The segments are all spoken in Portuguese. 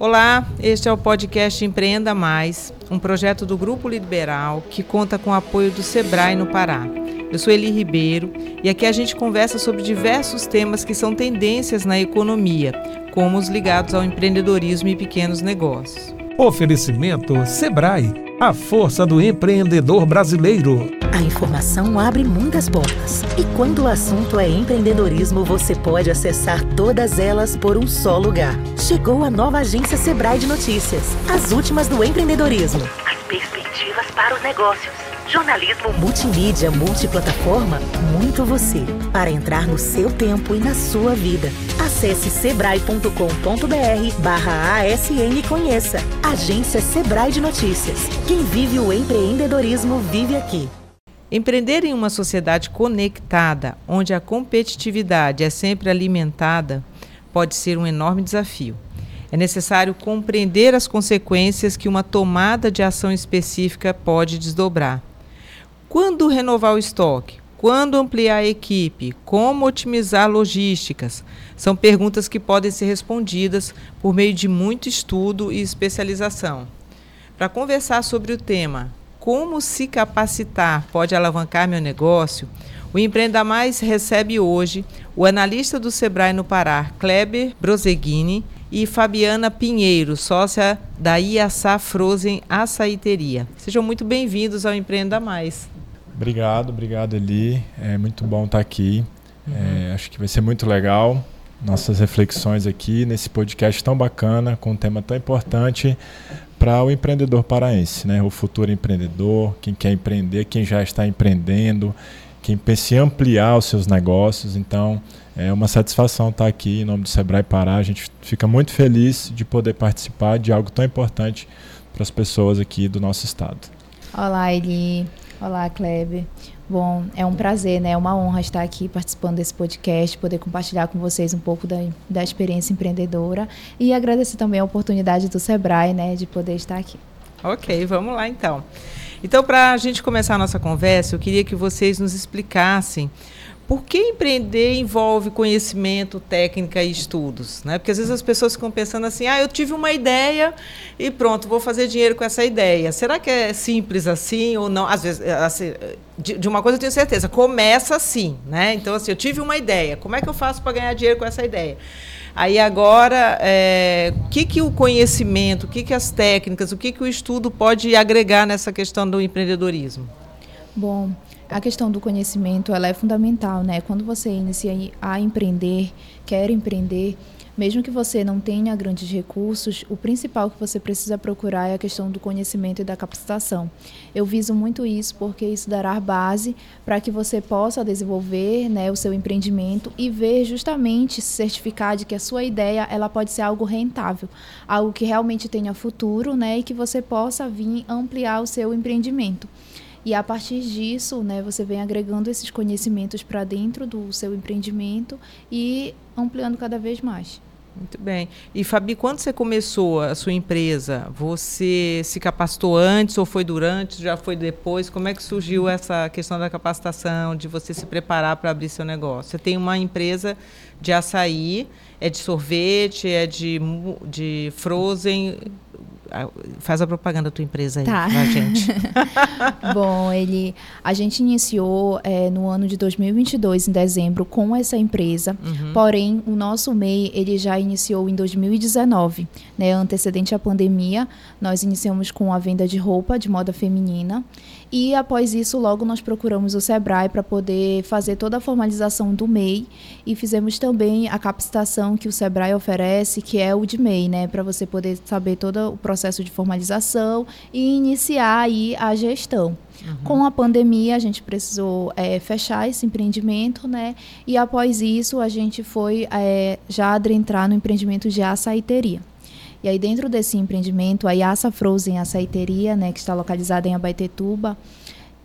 Olá, este é o podcast Empreenda Mais, um projeto do Grupo Liberal que conta com o apoio do Sebrae no Pará. Eu sou Eli Ribeiro e aqui a gente conversa sobre diversos temas que são tendências na economia, como os ligados ao empreendedorismo e pequenos negócios. Oferecimento Sebrae, a força do empreendedor brasileiro. A informação abre muitas portas. E quando o assunto é empreendedorismo, você pode acessar todas elas por um só lugar. Chegou a nova agência Sebrae de Notícias. As últimas do empreendedorismo. As perspectivas para os negócios. Jornalismo multimídia, multiplataforma, muito você. Para entrar no seu tempo e na sua vida. Acesse sebrae.com.br barra ASN e conheça. Agência Sebrae de Notícias. Quem vive o empreendedorismo vive aqui. Empreender em uma sociedade conectada, onde a competitividade é sempre alimentada, pode ser um enorme desafio. É necessário compreender as consequências que uma tomada de ação específica pode desdobrar. Quando renovar o estoque? Quando ampliar a equipe? Como otimizar logísticas? São perguntas que podem ser respondidas por meio de muito estudo e especialização. Para conversar sobre o tema como se capacitar pode alavancar meu negócio, o Empreenda Mais recebe hoje o analista do Sebrae no Pará, Kleber Broseguini, e Fabiana Pinheiro, sócia da Iaçá Frozen Açaiteria. Sejam muito bem-vindos ao Empreenda Mais. Obrigado, obrigado Eli. É muito bom estar aqui. Uhum. É, acho que vai ser muito legal nossas reflexões aqui nesse podcast tão bacana, com um tema tão importante para o empreendedor paraense, né? o futuro empreendedor, quem quer empreender, quem já está empreendendo, quem pensa em ampliar os seus negócios. Então, é uma satisfação estar aqui em nome do Sebrae Pará. A gente fica muito feliz de poder participar de algo tão importante para as pessoas aqui do nosso estado. Olá, Eli. Olá, Kleber. Bom, é um prazer, né? É uma honra estar aqui participando desse podcast, poder compartilhar com vocês um pouco da, da experiência empreendedora e agradecer também a oportunidade do Sebrae, né, de poder estar aqui. Ok, vamos lá então. Então, para a gente começar a nossa conversa, eu queria que vocês nos explicassem por que empreender envolve conhecimento, técnica e estudos? Né? Porque às vezes as pessoas ficam pensando assim: ah, eu tive uma ideia e pronto, vou fazer dinheiro com essa ideia. Será que é simples assim ou não? Às vezes, assim, de, de, uma coisa eu tenho certeza, começa assim. Né? Então, assim, eu tive uma ideia, como é que eu faço para ganhar dinheiro com essa ideia? Aí agora, é, o que, que o conhecimento, o que, que as técnicas, o que, que o estudo pode agregar nessa questão do empreendedorismo? Bom, a questão do conhecimento ela é fundamental, né? Quando você inicia a empreender, quer empreender, mesmo que você não tenha grandes recursos, o principal que você precisa procurar é a questão do conhecimento e da capacitação. Eu viso muito isso porque isso dará base para que você possa desenvolver né, o seu empreendimento e ver justamente se certificar de que a sua ideia ela pode ser algo rentável, algo que realmente tenha futuro né, e que você possa vir ampliar o seu empreendimento. E a partir disso, né, você vem agregando esses conhecimentos para dentro do seu empreendimento e ampliando cada vez mais. Muito bem. E Fabi, quando você começou a sua empresa, você se capacitou antes ou foi durante, já foi depois? Como é que surgiu essa questão da capacitação, de você se preparar para abrir seu negócio? Você tem uma empresa de açaí, é de sorvete, é de, de frozen faz a propaganda da tua empresa aí tá. pra gente. Bom, ele, a gente iniciou é, no ano de 2022, em dezembro, com essa empresa. Uhum. Porém, o nosso MEI, ele já iniciou em 2019, né? Antecedente à pandemia, nós iniciamos com a venda de roupa de moda feminina. E após isso, logo nós procuramos o Sebrae para poder fazer toda a formalização do MEI e fizemos também a capacitação que o Sebrae oferece, que é o de MEI, né, para você poder saber todo o processo de formalização e iniciar aí a gestão. Uhum. Com a pandemia, a gente precisou é, fechar esse empreendimento, né? E após isso, a gente foi é, já adentrar no empreendimento de açaiteria. E aí dentro desse empreendimento, a Yassa Frozen Açaiteria, né, que está localizada em Abaetetuba,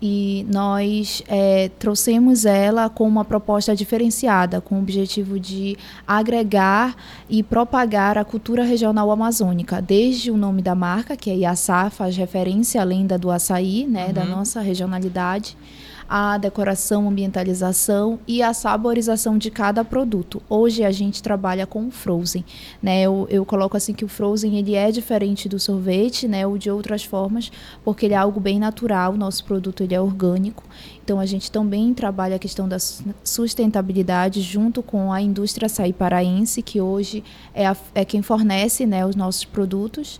e nós é, trouxemos ela com uma proposta diferenciada, com o objetivo de agregar e propagar a cultura regional amazônica, desde o nome da marca, que é Iaçá, faz referência à lenda do açaí, né, uhum. da nossa regionalidade, a decoração, ambientalização e a saborização de cada produto. Hoje a gente trabalha com frozen, né? Eu, eu coloco assim que o frozen ele é diferente do sorvete, né? Ou de outras formas, porque ele é algo bem natural. O nosso produto ele é orgânico. Então a gente também trabalha a questão da sustentabilidade junto com a indústria açaí paraense, que hoje é, a, é quem fornece, né, os nossos produtos.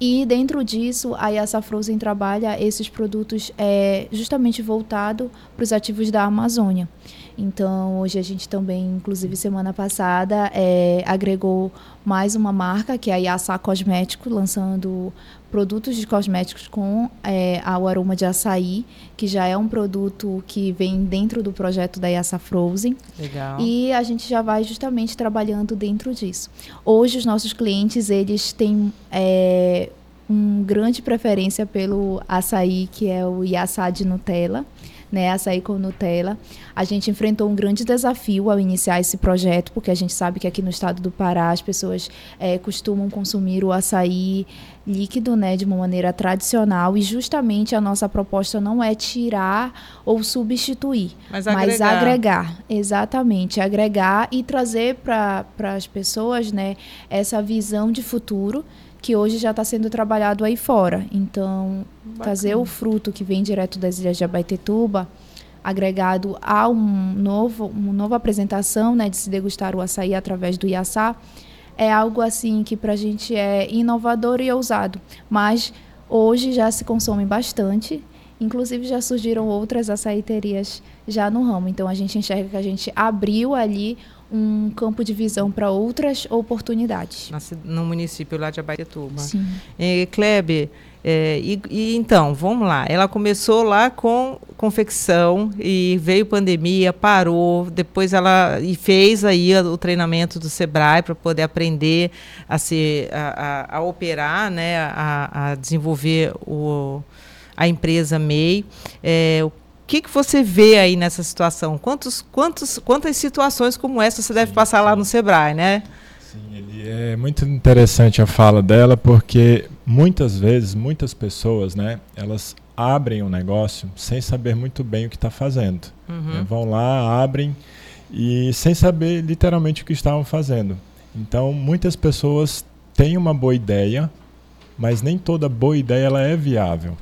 E dentro disso, a Yassa Frozen trabalha esses produtos é, justamente voltado para os ativos da Amazônia. Então, hoje a gente também, inclusive semana passada, é, agregou mais uma marca, que é a Yassa Cosmético, lançando produtos de cosméticos com é, o aroma de açaí, que já é um produto que vem dentro do projeto da Yassa Frozen. Legal. E a gente já vai justamente trabalhando dentro disso. Hoje os nossos clientes, eles têm é, uma grande preferência pelo açaí, que é o Yassá de Nutella né, açaí com Nutella. A gente enfrentou um grande desafio ao iniciar esse projeto, porque a gente sabe que aqui no estado do Pará as pessoas é, costumam consumir o açaí líquido, né, de uma maneira tradicional, e justamente a nossa proposta não é tirar ou substituir, mas agregar, mas agregar exatamente, agregar e trazer para as pessoas, né, essa visão de futuro que hoje já está sendo trabalhado aí fora. Então, Bacana. trazer o fruto que vem direto das ilhas de Abaetetuba, agregado a um novo, uma nova apresentação, né, de se degustar o açaí através do iaçá, é algo assim que para a gente é inovador e ousado. Mas hoje já se consome bastante. Inclusive já surgiram outras açaiterias já no ramo. Então a gente enxerga que a gente abriu ali um campo de visão para outras oportunidades. No município lá de Abaetuba. Sim. É, Kleber, é, e, e, então, vamos lá. Ela começou lá com confecção e veio pandemia, parou. Depois ela e fez aí o treinamento do Sebrae para poder aprender a se a, a, a operar, né, a, a, desenvolver o, a empresa MEI. É, que, que você vê aí nessa situação? Quantos, quantos, quantas situações como essa você deve passar lá no Sebrae, né? Sim, ele é muito interessante a fala dela, porque muitas vezes, muitas pessoas, né, elas abrem um negócio sem saber muito bem o que está fazendo. Uhum. Né? Vão lá, abrem e sem saber literalmente o que estavam fazendo. Então, muitas pessoas têm uma boa ideia, mas nem toda boa ideia ela é viável.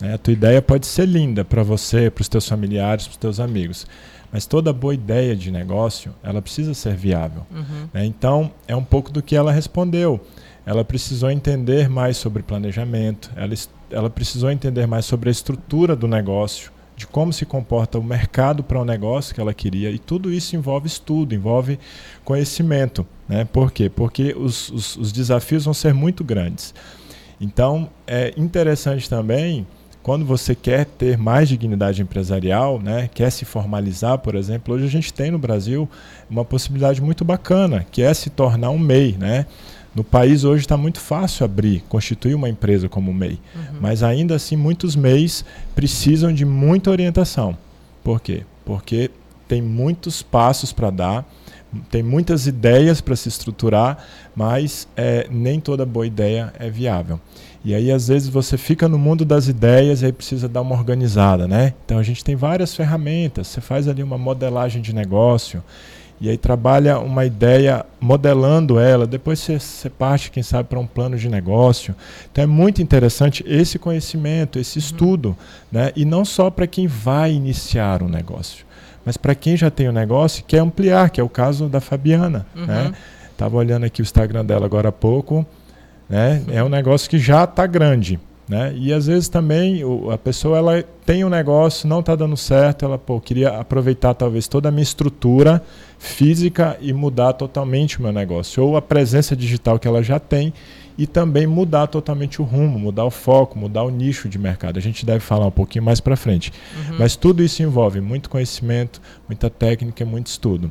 Né? A tua ideia pode ser linda para você, para os teus familiares, para os teus amigos, mas toda boa ideia de negócio ela precisa ser viável. Uhum. Né? Então é um pouco do que ela respondeu. Ela precisou entender mais sobre planejamento, ela, ela precisou entender mais sobre a estrutura do negócio, de como se comporta o mercado para o negócio que ela queria. E tudo isso envolve estudo, envolve conhecimento. Né? Por quê? Porque os, os, os desafios vão ser muito grandes. Então, é interessante também quando você quer ter mais dignidade empresarial, né, quer se formalizar, por exemplo, hoje a gente tem no Brasil uma possibilidade muito bacana, que é se tornar um MEI. Né? No país hoje está muito fácil abrir, constituir uma empresa como MEI, uhum. mas ainda assim muitos MEIs precisam de muita orientação. Por quê? Porque tem muitos passos para dar, tem muitas ideias para se estruturar, mas é, nem toda boa ideia é viável. E aí, às vezes, você fica no mundo das ideias e aí precisa dar uma organizada, né? Então, a gente tem várias ferramentas. Você faz ali uma modelagem de negócio e aí trabalha uma ideia modelando ela. Depois você, você parte, quem sabe, para um plano de negócio. Então, é muito interessante esse conhecimento, esse uhum. estudo, né? E não só para quem vai iniciar um negócio, mas para quem já tem o um negócio e quer ampliar, que é o caso da Fabiana, né? uhum. né? Estava olhando aqui o Instagram dela agora há pouco. Né? É um negócio que já está grande. Né? E às vezes também o, a pessoa ela tem um negócio, não está dando certo, ela pô, queria aproveitar talvez toda a minha estrutura física e mudar totalmente o meu negócio. Ou a presença digital que ela já tem e também mudar totalmente o rumo, mudar o foco, mudar o nicho de mercado. A gente deve falar um pouquinho mais para frente. Uhum. Mas tudo isso envolve muito conhecimento, muita técnica e muito estudo.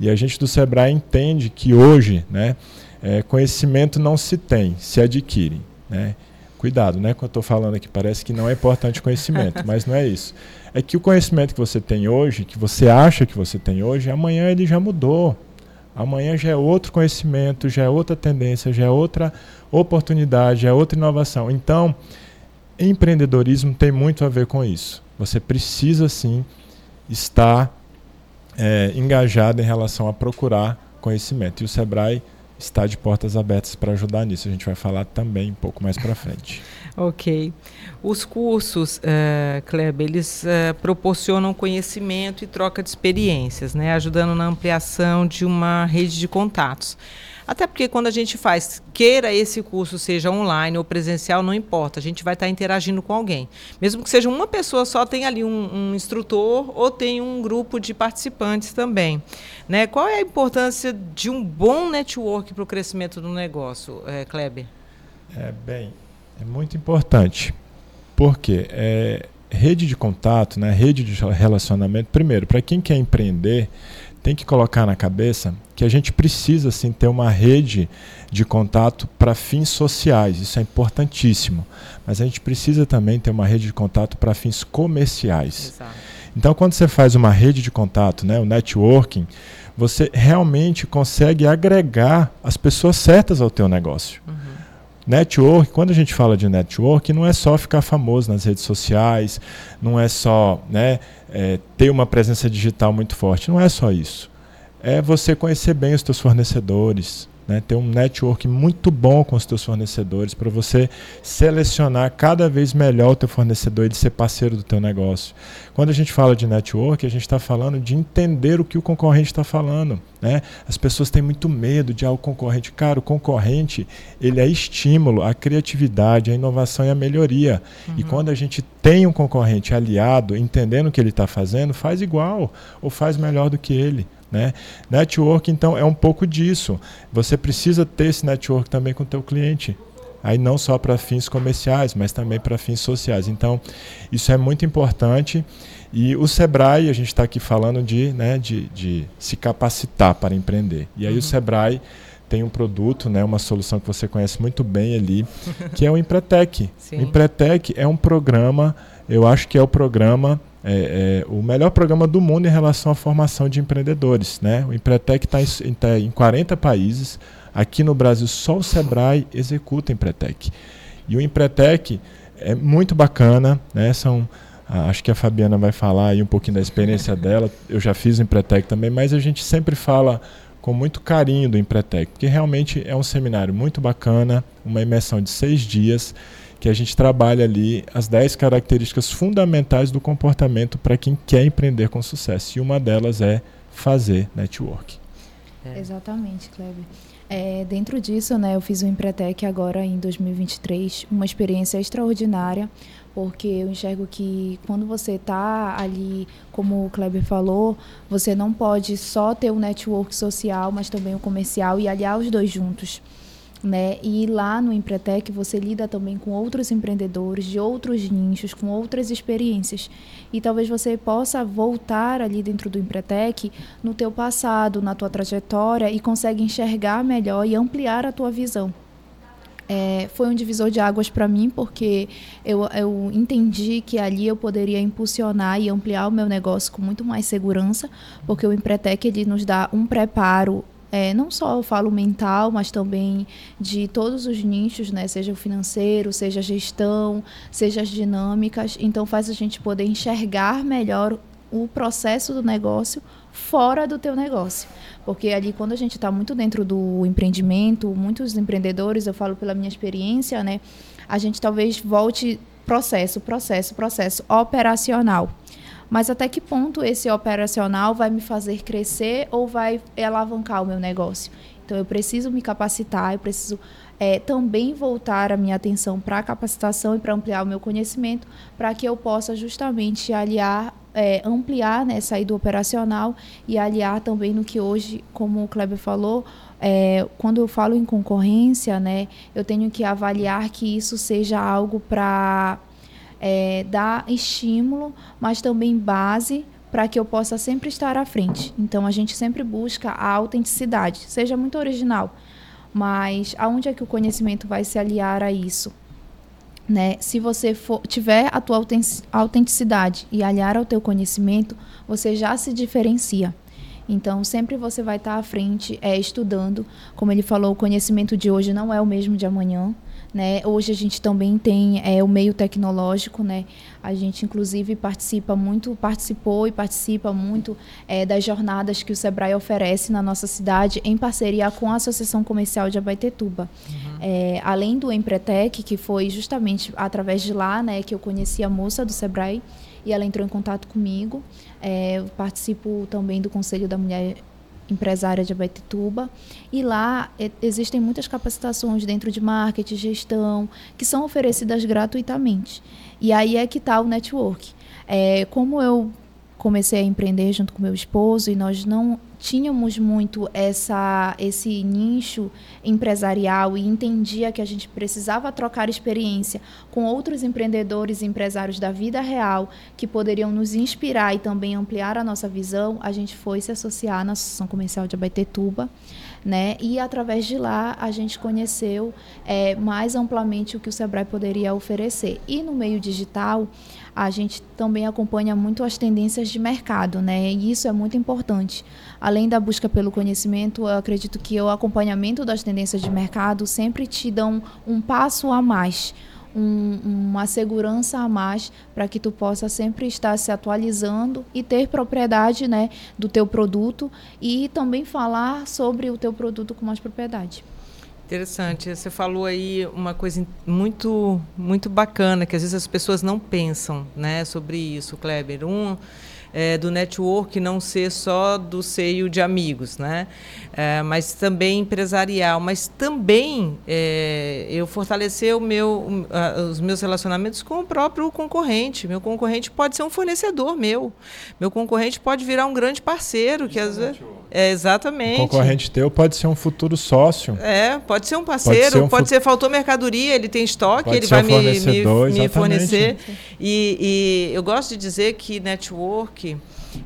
E a gente do Sebrae entende que hoje, né, é, conhecimento não se tem, se adquire. Né? Cuidado, né? Quando eu estou falando aqui, parece que não é importante conhecimento, mas não é isso. É que o conhecimento que você tem hoje, que você acha que você tem hoje, amanhã ele já mudou. Amanhã já é outro conhecimento, já é outra tendência, já é outra oportunidade, já é outra inovação. Então, empreendedorismo tem muito a ver com isso. Você precisa sim estar é, engajado em relação a procurar conhecimento. E o Sebrae está de portas abertas para ajudar nisso. A gente vai falar também um pouco mais para frente. ok. Os cursos, uh, Kleber, eles uh, proporcionam conhecimento e troca de experiências, né, ajudando na ampliação de uma rede de contatos. Até porque quando a gente faz, queira esse curso seja online ou presencial, não importa, a gente vai estar interagindo com alguém. Mesmo que seja uma pessoa só, tem ali um, um instrutor ou tem um grupo de participantes também. Né? Qual é a importância de um bom network para o crescimento do negócio, é, Kleber? É, bem, é muito importante. Porque é, rede de contato, né, rede de relacionamento, primeiro, para quem quer empreender, tem que colocar na cabeça que a gente precisa sim ter uma rede de contato para fins sociais, isso é importantíssimo. Mas a gente precisa também ter uma rede de contato para fins comerciais. Exato. Então, quando você faz uma rede de contato, né, o networking, você realmente consegue agregar as pessoas certas ao teu negócio. Uhum. Network, quando a gente fala de network, não é só ficar famoso nas redes sociais, não é só né, é, ter uma presença digital muito forte, não é só isso. É você conhecer bem os teus fornecedores, né, ter um network muito bom com os teus fornecedores para você selecionar cada vez melhor o teu fornecedor e de ser parceiro do teu negócio. Quando a gente fala de network, a gente está falando de entender o que o concorrente está falando. Né? As pessoas têm muito medo de ah, o concorrente. Cara, o concorrente ele é estímulo à criatividade, à inovação e à melhoria. Uhum. E quando a gente tem um concorrente aliado, entendendo o que ele está fazendo, faz igual ou faz melhor do que ele. Né? Network, então, é um pouco disso. Você precisa ter esse network também com o teu cliente. Aí não só para fins comerciais, mas também para fins sociais. Então, isso é muito importante. E o Sebrae, a gente está aqui falando de, né, de, de se capacitar para empreender. E aí uhum. o Sebrae tem um produto, né, uma solução que você conhece muito bem ali, que é o Empretec. O Empretec é um programa, eu acho que é o programa é, é, o melhor programa do mundo em relação à formação de empreendedores. Né? O Empretec está em, tá em 40 países. Aqui no Brasil, só o Sebrae executa Empretec. E o Empretec é muito bacana. Né? São, acho que a Fabiana vai falar aí um pouquinho da experiência dela. Eu já fiz o Empretec também, mas a gente sempre fala com muito carinho do Empretec, porque realmente é um seminário muito bacana, uma imersão de seis dias que a gente trabalha ali as 10 características fundamentais do comportamento para quem quer empreender com sucesso. E uma delas é fazer network. É. Exatamente, Kleber. É, dentro disso, né, eu fiz o Empretec agora em 2023, uma experiência extraordinária, porque eu enxergo que quando você está ali, como o Kleber falou, você não pode só ter o network social, mas também o comercial e aliar os dois juntos né? E lá no Empretec você lida também com outros empreendedores de outros nichos, com outras experiências. E talvez você possa voltar ali dentro do Empretec no teu passado, na tua trajetória e consegue enxergar melhor e ampliar a tua visão. É, foi um divisor de águas para mim, porque eu, eu entendi que ali eu poderia impulsionar e ampliar o meu negócio com muito mais segurança, porque o Empretec ele nos dá um preparo é, não só eu falo mental, mas também de todos os nichos, né? Seja o financeiro, seja a gestão, seja as dinâmicas. Então faz a gente poder enxergar melhor o processo do negócio fora do teu negócio. Porque ali quando a gente está muito dentro do empreendimento, muitos empreendedores, eu falo pela minha experiência, né? A gente talvez volte processo, processo, processo operacional mas até que ponto esse operacional vai me fazer crescer ou vai alavancar o meu negócio? Então eu preciso me capacitar, eu preciso é, também voltar a minha atenção para a capacitação e para ampliar o meu conhecimento, para que eu possa justamente aliar, é, ampliar, né, sair do operacional e aliar também no que hoje, como o Kleber falou, é, quando eu falo em concorrência, né, eu tenho que avaliar que isso seja algo para é, dar estímulo, mas também base para que eu possa sempre estar à frente. Então a gente sempre busca a autenticidade, seja muito original, mas aonde é que o conhecimento vai se aliar a isso? Né? Se você for, tiver a tua autenticidade e aliar ao teu conhecimento, você já se diferencia. Então, sempre você vai estar à frente é, estudando. Como ele falou, o conhecimento de hoje não é o mesmo de amanhã. Né? Hoje a gente também tem é, o meio tecnológico, né? A gente inclusive participa muito, participou e participa muito é, das jornadas que o Sebrae oferece na nossa cidade em parceria com a Associação Comercial de Abaetetuba. Uhum. É, além do Empretec, que foi justamente através de lá, né, que eu conheci a moça do Sebrae e ela entrou em contato comigo. É, eu participo também do Conselho da Mulher empresária de Abaetetuba. E lá existem muitas capacitações dentro de marketing, gestão, que são oferecidas gratuitamente. E aí é que está o network. É, como eu comecei a empreender junto com meu esposo e nós não tínhamos muito essa esse nicho empresarial e entendia que a gente precisava trocar experiência com outros empreendedores e empresários da vida real que poderiam nos inspirar e também ampliar a nossa visão, a gente foi se associar na Associação Comercial de Abaetetuba, né? E através de lá a gente conheceu é, mais amplamente o que o Sebrae poderia oferecer. E no meio digital, a gente também acompanha muito as tendências de mercado, né? E isso é muito importante. Além da busca pelo conhecimento, eu acredito que o acompanhamento das tendências de mercado sempre te dão um passo a mais. Um, uma segurança a mais para que tu possa sempre estar se atualizando e ter propriedade né, do teu produto e também falar sobre o teu produto com mais propriedade. Interessante. Você falou aí uma coisa muito muito bacana que às vezes as pessoas não pensam, né, sobre isso, Kleber. Um é, do network não ser só do seio de amigos, né? É, mas também empresarial, mas também é, eu fortalecer o meu, os meus relacionamentos com o próprio concorrente. Meu concorrente pode ser um fornecedor meu. Meu concorrente pode virar um grande parceiro, que às vezes é exatamente. O concorrente teu pode ser um futuro sócio. É, pode ser um parceiro, pode ser, um pode ser faltou mercadoria, ele tem estoque, pode ele vai um me, me, me fornecer. E, e eu gosto de dizer que network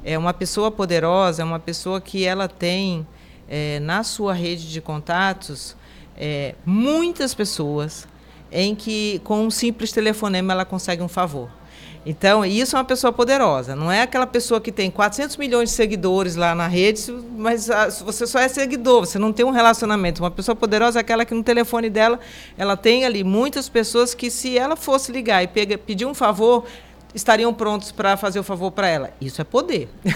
é uma pessoa poderosa, é uma pessoa que ela tem é, na sua rede de contatos é, muitas pessoas em que com um simples telefonema ela consegue um favor. Então, isso é uma pessoa poderosa. Não é aquela pessoa que tem 400 milhões de seguidores lá na rede, mas ah, você só é seguidor, você não tem um relacionamento. Uma pessoa poderosa é aquela que no telefone dela, ela tem ali muitas pessoas que, se ela fosse ligar e pedir um favor, estariam prontos para fazer o favor para ela. Isso é poder.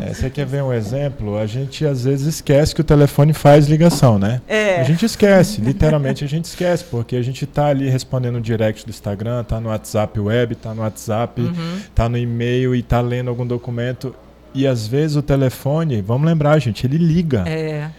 É, você quer ver um exemplo? A gente às vezes esquece que o telefone faz ligação, né? É. A gente esquece, literalmente a gente esquece, porque a gente está ali respondendo no direct do Instagram, está no WhatsApp web, está no WhatsApp, está uhum. no e-mail e está lendo algum documento. E às vezes o telefone, vamos lembrar, gente, ele liga. É.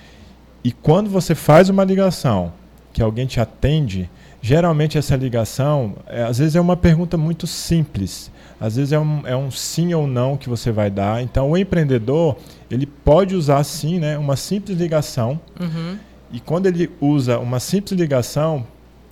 E quando você faz uma ligação que alguém te atende, Geralmente essa ligação, é, às vezes é uma pergunta muito simples, às vezes é um, é um sim ou não que você vai dar. Então o empreendedor ele pode usar sim, né, uma simples ligação. Uhum. E quando ele usa uma simples ligação,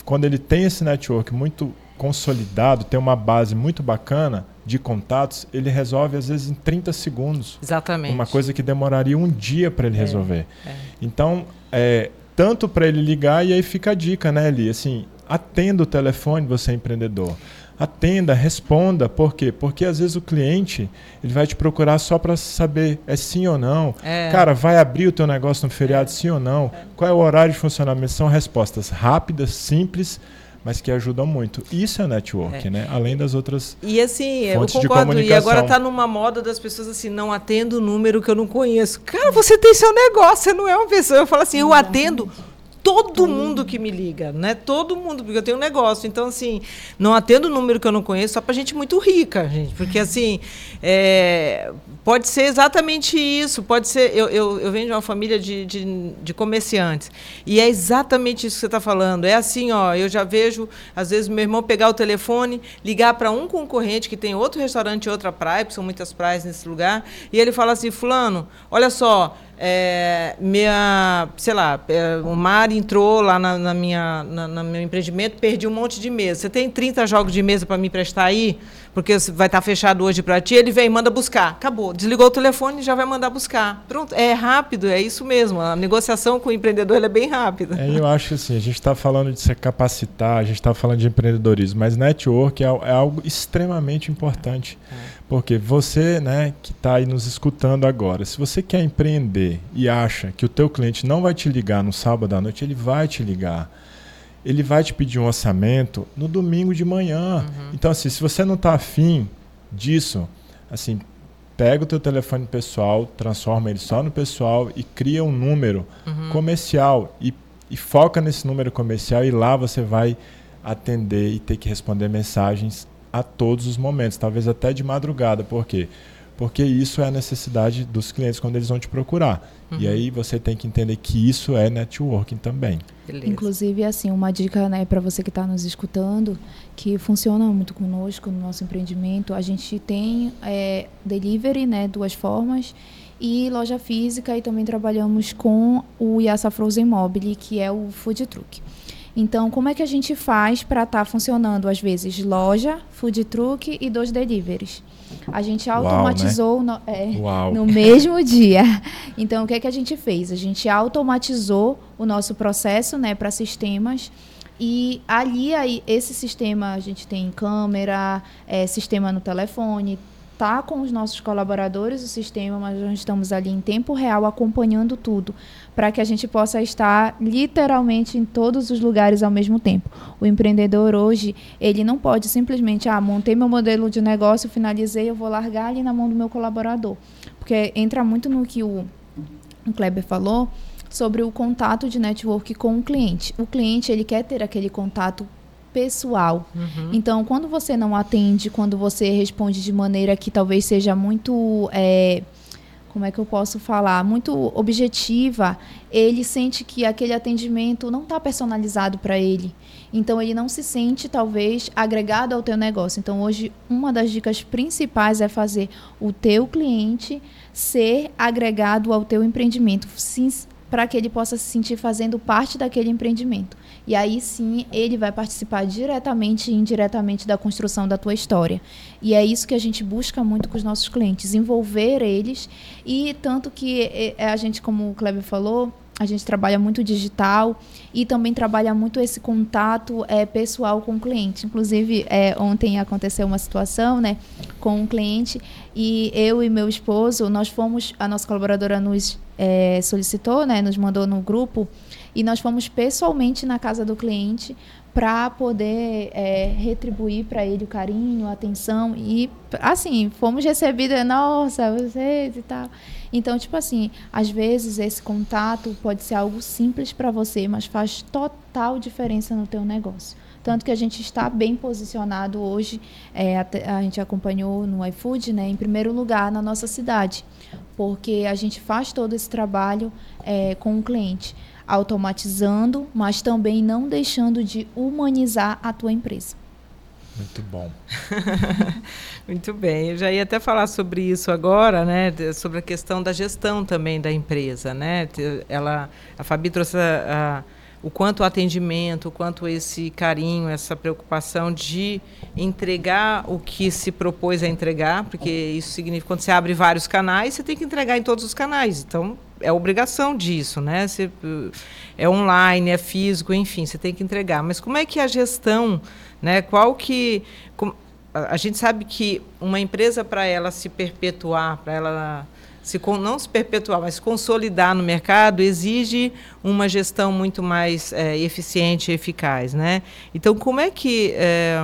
quando ele tem esse network muito consolidado, tem uma base muito bacana de contatos, ele resolve às vezes em 30 segundos. Exatamente. Uma coisa que demoraria um dia para ele é, resolver. É. Então, é, tanto para ele ligar, e aí fica a dica, né, Eli? Assim, atenda o telefone, você é empreendedor. Atenda, responda. Por quê? Porque às vezes o cliente ele vai te procurar só para saber é sim ou não. É. Cara, vai abrir o teu negócio no feriado, é. sim ou não? É. Qual é o horário de funcionamento? São respostas rápidas, simples, mas que ajudam muito. Isso é network, é. né? Além das outras E assim, eu concordo. E agora está numa moda das pessoas assim, não atendo o número que eu não conheço. Cara, você tem seu negócio, você não é uma pessoa. Eu falo assim, eu atendo todo mundo que me liga, né? Todo mundo, porque eu tenho um negócio. Então, assim, não atendo número que eu não conheço só para gente muito rica, gente. Porque, assim, é, pode ser exatamente isso. Pode ser. Eu, eu, eu venho de uma família de, de, de comerciantes. E é exatamente isso que você está falando. É assim, ó, eu já vejo, às vezes, meu irmão pegar o telefone, ligar para um concorrente que tem outro restaurante, outra praia, porque são muitas praias nesse lugar, e ele fala assim, fulano, olha só, é, minha, sei lá, é, o mar entrou lá na, na minha, na, no meu empreendimento, perdi um monte de mesa. Você tem 30 jogos de mesa para me emprestar aí? Porque vai estar tá fechado hoje para ti. Ele vem, manda buscar. Acabou. Desligou o telefone e já vai mandar buscar. Pronto. É rápido, é isso mesmo. A negociação com o empreendedor é bem rápida. É, eu acho que assim, a gente está falando de se capacitar, a gente está falando de empreendedorismo, mas network é, é algo extremamente importante. É. Porque você, né, que está aí nos escutando agora, se você quer empreender e acha que o teu cliente não vai te ligar no sábado à noite, ele vai te ligar. ele vai te pedir um orçamento no domingo de manhã. Uhum. Então, assim, se você não está afim disso, assim, pega o teu telefone pessoal, transforma ele só no pessoal e cria um número uhum. comercial e, e foca nesse número comercial e lá você vai atender e ter que responder mensagens a todos os momentos, talvez até de madrugada. Por quê? Porque isso é a necessidade dos clientes quando eles vão te procurar. Uhum. E aí você tem que entender que isso é networking também. Beleza. Inclusive, assim, uma dica né, para você que está nos escutando, que funciona muito conosco no nosso empreendimento, a gente tem é, delivery, né, duas formas, e loja física, e também trabalhamos com o Yassa Frozen Mobile, que é o food truck. Então, como é que a gente faz para estar tá funcionando, às vezes, loja, food truck e dois deliveries? A gente automatizou Uau, né? no, é, no mesmo dia. Então, o que, é que a gente fez? A gente automatizou o nosso processo né, para sistemas. E ali, aí, esse sistema, a gente tem câmera, é, sistema no telefone, tá com os nossos colaboradores o sistema, mas nós estamos ali em tempo real acompanhando tudo, para que a gente possa estar literalmente em todos os lugares ao mesmo tempo. O empreendedor hoje, ele não pode simplesmente, ah, montei meu modelo de negócio, finalizei, eu vou largar ali na mão do meu colaborador. Porque entra muito no que o Kleber falou, sobre o contato de network com o cliente. O cliente, ele quer ter aquele contato pessoal. Uhum. Então, quando você não atende, quando você responde de maneira que talvez seja muito. É, como é que eu posso falar? Muito objetiva, ele sente que aquele atendimento não está personalizado para ele. Então, ele não se sente, talvez, agregado ao teu negócio. Então, hoje, uma das dicas principais é fazer o teu cliente ser agregado ao teu empreendimento, para que ele possa se sentir fazendo parte daquele empreendimento. E aí sim ele vai participar diretamente e indiretamente da construção da tua história. E é isso que a gente busca muito com os nossos clientes, envolver eles. E tanto que é, a gente, como o Kleber falou, a gente trabalha muito digital e também trabalha muito esse contato é, pessoal com o cliente. Inclusive, é, ontem aconteceu uma situação né, com um cliente e eu e meu esposo, nós fomos, a nossa colaboradora nos é, solicitou, né, nos mandou no grupo e nós fomos pessoalmente na casa do cliente para poder é, retribuir para ele o carinho, a atenção e assim fomos recebidos, nossa, vocês e tal. Então, tipo assim, às vezes esse contato pode ser algo simples para você, mas faz total diferença no teu negócio. Tanto que a gente está bem posicionado hoje, é, a, a, gente acompanhou no iFood, né, em primeiro lugar na nossa cidade, porque a gente faz todo esse trabalho é, com o cliente automatizando, mas também não deixando de humanizar a tua empresa. Muito bom. Muito bem. Eu já ia até falar sobre isso agora, né? Sobre a questão da gestão também da empresa, né? Ela, a Fabi trouxe a, a, o quanto o atendimento, o quanto esse carinho, essa preocupação de entregar o que se propôs a entregar, porque isso significa quando você abre vários canais, você tem que entregar em todos os canais. Então, é obrigação disso, né? Você, é online, é físico, enfim, você tem que entregar. Mas como é que a gestão, né? Qual que a gente sabe que uma empresa para ela se perpetuar, para ela se não se perpetuar, mas se consolidar no mercado, exige uma gestão muito mais é, eficiente e eficaz, né? Então, como é que é,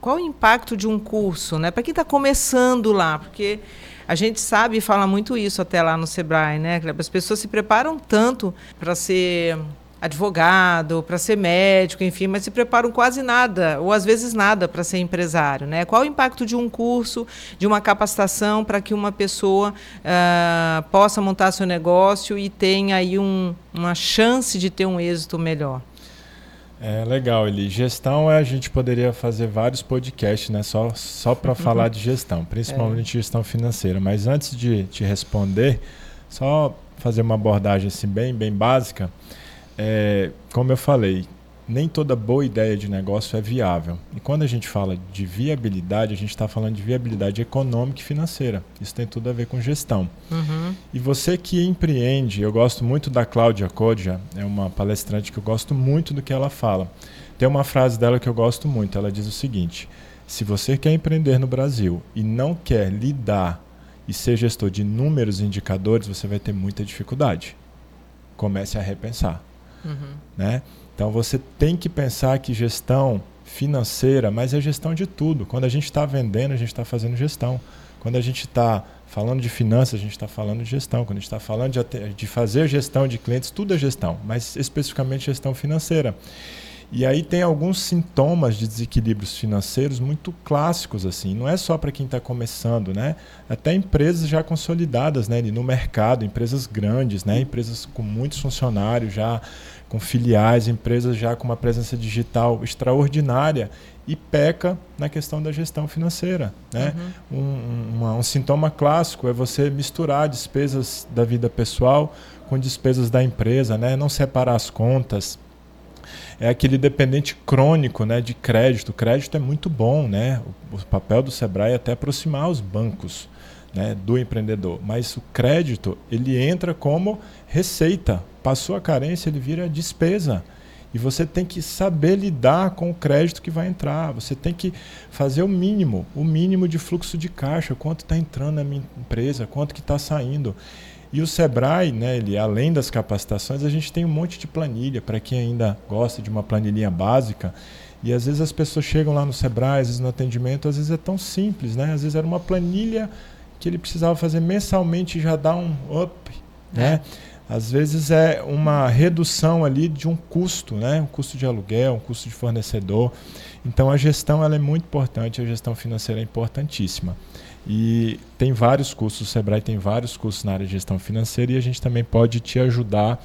qual o impacto de um curso, né? Para quem está começando lá, porque a gente sabe e fala muito isso até lá no Sebrae, né? As pessoas se preparam tanto para ser advogado, para ser médico, enfim, mas se preparam quase nada, ou às vezes nada, para ser empresário. Né? Qual o impacto de um curso, de uma capacitação para que uma pessoa uh, possa montar seu negócio e tenha aí um, uma chance de ter um êxito melhor? É legal, Eli. Gestão, a gente poderia fazer vários podcasts, né? Só, só para uhum. falar de gestão, principalmente é. gestão financeira. Mas antes de te responder, só fazer uma abordagem assim bem, bem básica. É, como eu falei, nem toda boa ideia de negócio é viável. E quando a gente fala de viabilidade, a gente está falando de viabilidade econômica e financeira. Isso tem tudo a ver com gestão. Uhum. E você que empreende, eu gosto muito da Cláudia Kodja, é uma palestrante que eu gosto muito do que ela fala. Tem uma frase dela que eu gosto muito. Ela diz o seguinte: se você quer empreender no Brasil e não quer lidar e ser gestor de números e indicadores, você vai ter muita dificuldade. Comece a repensar. Uhum. Né? Então você tem que pensar que gestão financeira, mas é gestão de tudo. Quando a gente está vendendo, a gente está fazendo gestão. Quando a gente está falando de finanças, a gente está falando de gestão. Quando a gente está falando de, de fazer gestão de clientes, tudo é gestão, mas especificamente gestão financeira. E aí tem alguns sintomas de desequilíbrios financeiros muito clássicos assim. Não é só para quem está começando, né? Até empresas já consolidadas, né? No mercado, empresas grandes, né? Empresas com muitos funcionários já com filiais, empresas já com uma presença digital extraordinária e peca na questão da gestão financeira. Né? Uhum. Um, uma, um sintoma clássico é você misturar despesas da vida pessoal com despesas da empresa, né? não separar as contas é aquele dependente crônico né, de crédito. O crédito é muito bom, né? O, o papel do Sebrae é até aproximar os bancos né, do empreendedor. Mas o crédito ele entra como receita. Passou a carência, ele vira despesa. E você tem que saber lidar com o crédito que vai entrar. Você tem que fazer o mínimo, o mínimo de fluxo de caixa, quanto está entrando na minha empresa, quanto que está saindo. E o Sebrae, né, ele, além das capacitações, a gente tem um monte de planilha para quem ainda gosta de uma planilhinha básica. E às vezes as pessoas chegam lá no Sebrae, às vezes no atendimento, às vezes é tão simples, né? Às vezes era uma planilha que ele precisava fazer mensalmente e já dá um up, né? Às vezes é uma redução ali de um custo, né? Um custo de aluguel, um custo de fornecedor. Então a gestão ela é muito importante, a gestão financeira é importantíssima. E tem vários cursos, o Sebrae tem vários cursos na área de gestão financeira e a gente também pode te ajudar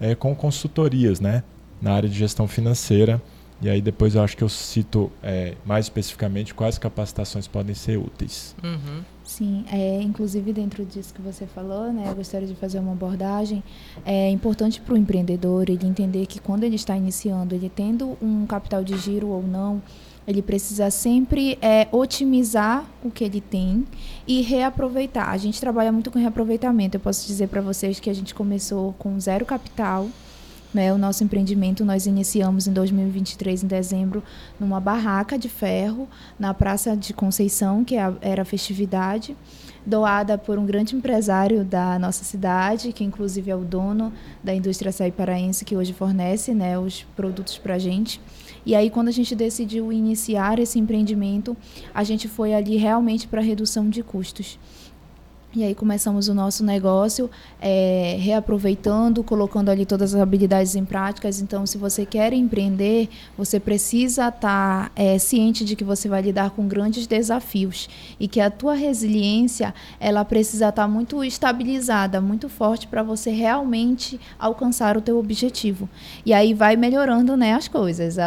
é, com consultorias né, na área de gestão financeira. E aí depois eu acho que eu cito é, mais especificamente quais capacitações podem ser úteis. Uhum. Sim, é, inclusive dentro disso que você falou, né, eu gostaria de fazer uma abordagem. É importante para o empreendedor ele entender que quando ele está iniciando, ele tendo um capital de giro ou não, ele precisa sempre é, otimizar o que ele tem e reaproveitar. A gente trabalha muito com reaproveitamento. Eu posso dizer para vocês que a gente começou com zero capital. Né, o nosso empreendimento nós iniciamos em 2023, em dezembro, numa barraca de ferro na Praça de Conceição, que é era a festividade, doada por um grande empresário da nossa cidade, que inclusive é o dono da indústria açaí paraense, que hoje fornece né, os produtos para a gente. E aí, quando a gente decidiu iniciar esse empreendimento, a gente foi ali realmente para redução de custos. E aí começamos o nosso negócio é, reaproveitando, colocando ali todas as habilidades em práticas. Então, se você quer empreender, você precisa estar tá, é, ciente de que você vai lidar com grandes desafios e que a tua resiliência ela precisa estar tá muito estabilizada, muito forte para você realmente alcançar o teu objetivo. E aí vai melhorando, né, as coisas,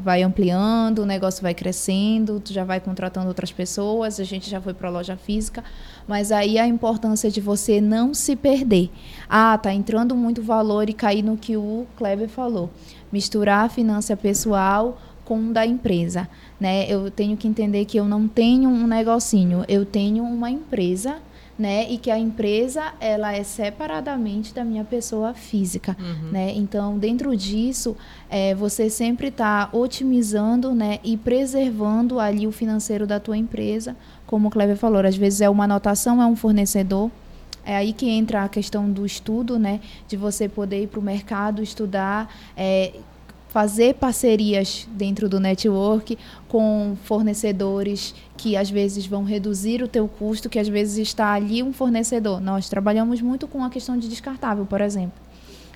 vai ampliando, o negócio vai crescendo, tu já vai contratando outras pessoas. A gente já foi para a loja física mas aí a importância de você não se perder. Ah, tá entrando muito valor e cair no que o Kleber falou. Misturar a finança pessoal com da empresa, né? Eu tenho que entender que eu não tenho um negocinho, eu tenho uma empresa né? E que a empresa ela é separadamente da minha pessoa física, uhum. né? Então, dentro disso, é, você sempre está otimizando, né? E preservando ali o financeiro da tua empresa, como o Kleber falou. Às vezes é uma anotação, é um fornecedor. É aí que entra a questão do estudo, né? De você poder ir para o mercado estudar, é, fazer parcerias dentro do network com fornecedores que às vezes vão reduzir o teu custo, que às vezes está ali um fornecedor. Nós trabalhamos muito com a questão de descartável, por exemplo.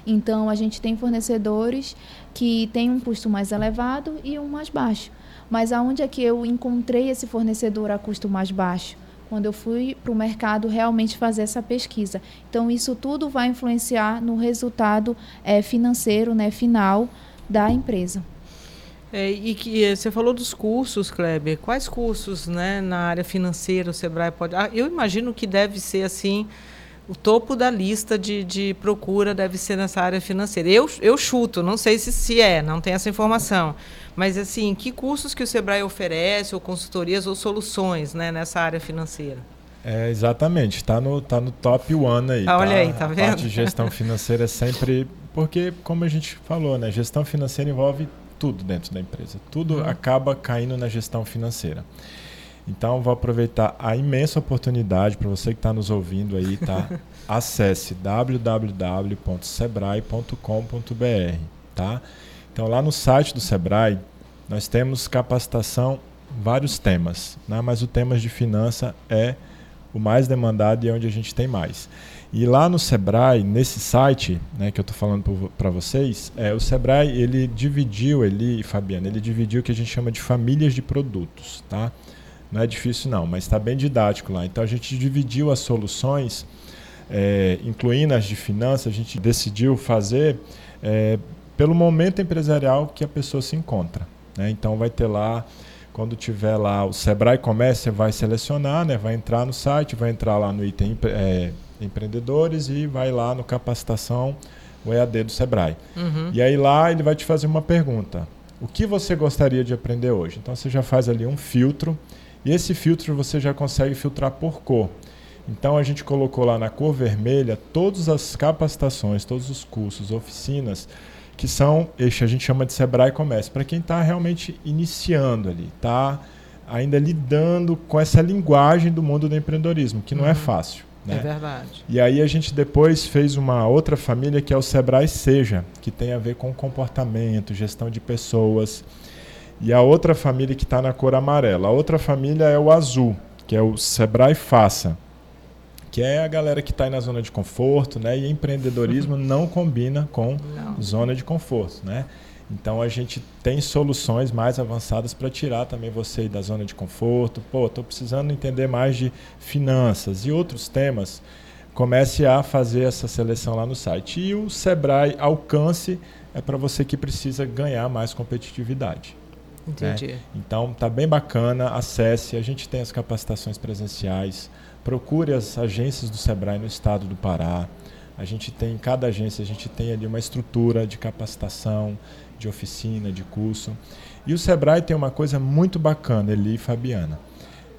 Então a gente tem fornecedores que têm um custo mais elevado e um mais baixo. Mas aonde é que eu encontrei esse fornecedor a custo mais baixo? Quando eu fui para o mercado realmente fazer essa pesquisa. Então, isso tudo vai influenciar no resultado é, financeiro né, final da empresa. É, e que eh, você falou dos cursos, Kleber. Quais cursos, né, na área financeira o Sebrae pode? Ah, eu imagino que deve ser assim o topo da lista de, de procura deve ser nessa área financeira. Eu, eu chuto, não sei se, se é, não tem essa informação. Mas, assim, que cursos que o Sebrae oferece, ou consultorias, ou soluções né, nessa área financeira? É, exatamente, está no, tá no top one aí. Ah, olha tá? aí, tá vendo? A parte de gestão financeira é sempre porque, como a gente falou, né, gestão financeira envolve tudo dentro da empresa. Tudo uhum. acaba caindo na gestão financeira. Então, vou aproveitar a imensa oportunidade para você que está nos ouvindo aí, tá? Acesse www.sebrae.com.br, tá? Então, lá no site do Sebrae, nós temos capacitação, vários temas, né? mas o tema de finança é o mais demandado e é onde a gente tem mais. E lá no Sebrae, nesse site né, que eu estou falando para vocês, é, o Sebrae ele dividiu, ele, Fabiana, ele dividiu o que a gente chama de famílias de produtos. Tá? Não é difícil não, mas está bem didático lá. Então a gente dividiu as soluções, é, incluindo as de finanças, a gente decidiu fazer é, pelo momento empresarial que a pessoa se encontra. Né? Então vai ter lá quando tiver lá o Sebrae Comércio, você vai selecionar, né? vai entrar no site, vai entrar lá no item é, empreendedores e vai lá no capacitação, o EAD do Sebrae. Uhum. E aí lá ele vai te fazer uma pergunta. O que você gostaria de aprender hoje? Então você já faz ali um filtro e esse filtro você já consegue filtrar por cor. Então a gente colocou lá na cor vermelha todas as capacitações, todos os cursos, oficinas que são, este a gente chama de Sebrae Comércio, para quem está realmente iniciando ali, está ainda lidando com essa linguagem do mundo do empreendedorismo, que não é uhum. é fácil. Né? É verdade. E aí a gente depois fez uma outra família que é o Sebrae Seja, que tem a ver com comportamento, gestão de pessoas. E a outra família que está na cor amarela. A outra família é o azul, que é o Sebrae Faça que é a galera que está aí na zona de conforto, né? E empreendedorismo não combina com não. zona de conforto, né? Então a gente tem soluções mais avançadas para tirar também você da zona de conforto. Pô, estou precisando entender mais de finanças e outros temas. Comece a fazer essa seleção lá no site. E o Sebrae Alcance é para você que precisa ganhar mais competitividade. Entendi. Né? Então tá bem bacana, acesse. A gente tem as capacitações presenciais. Procure as agências do Sebrae no estado do Pará. A gente tem, em cada agência, a gente tem ali uma estrutura de capacitação, de oficina, de curso. E o Sebrae tem uma coisa muito bacana, Eli e Fabiana,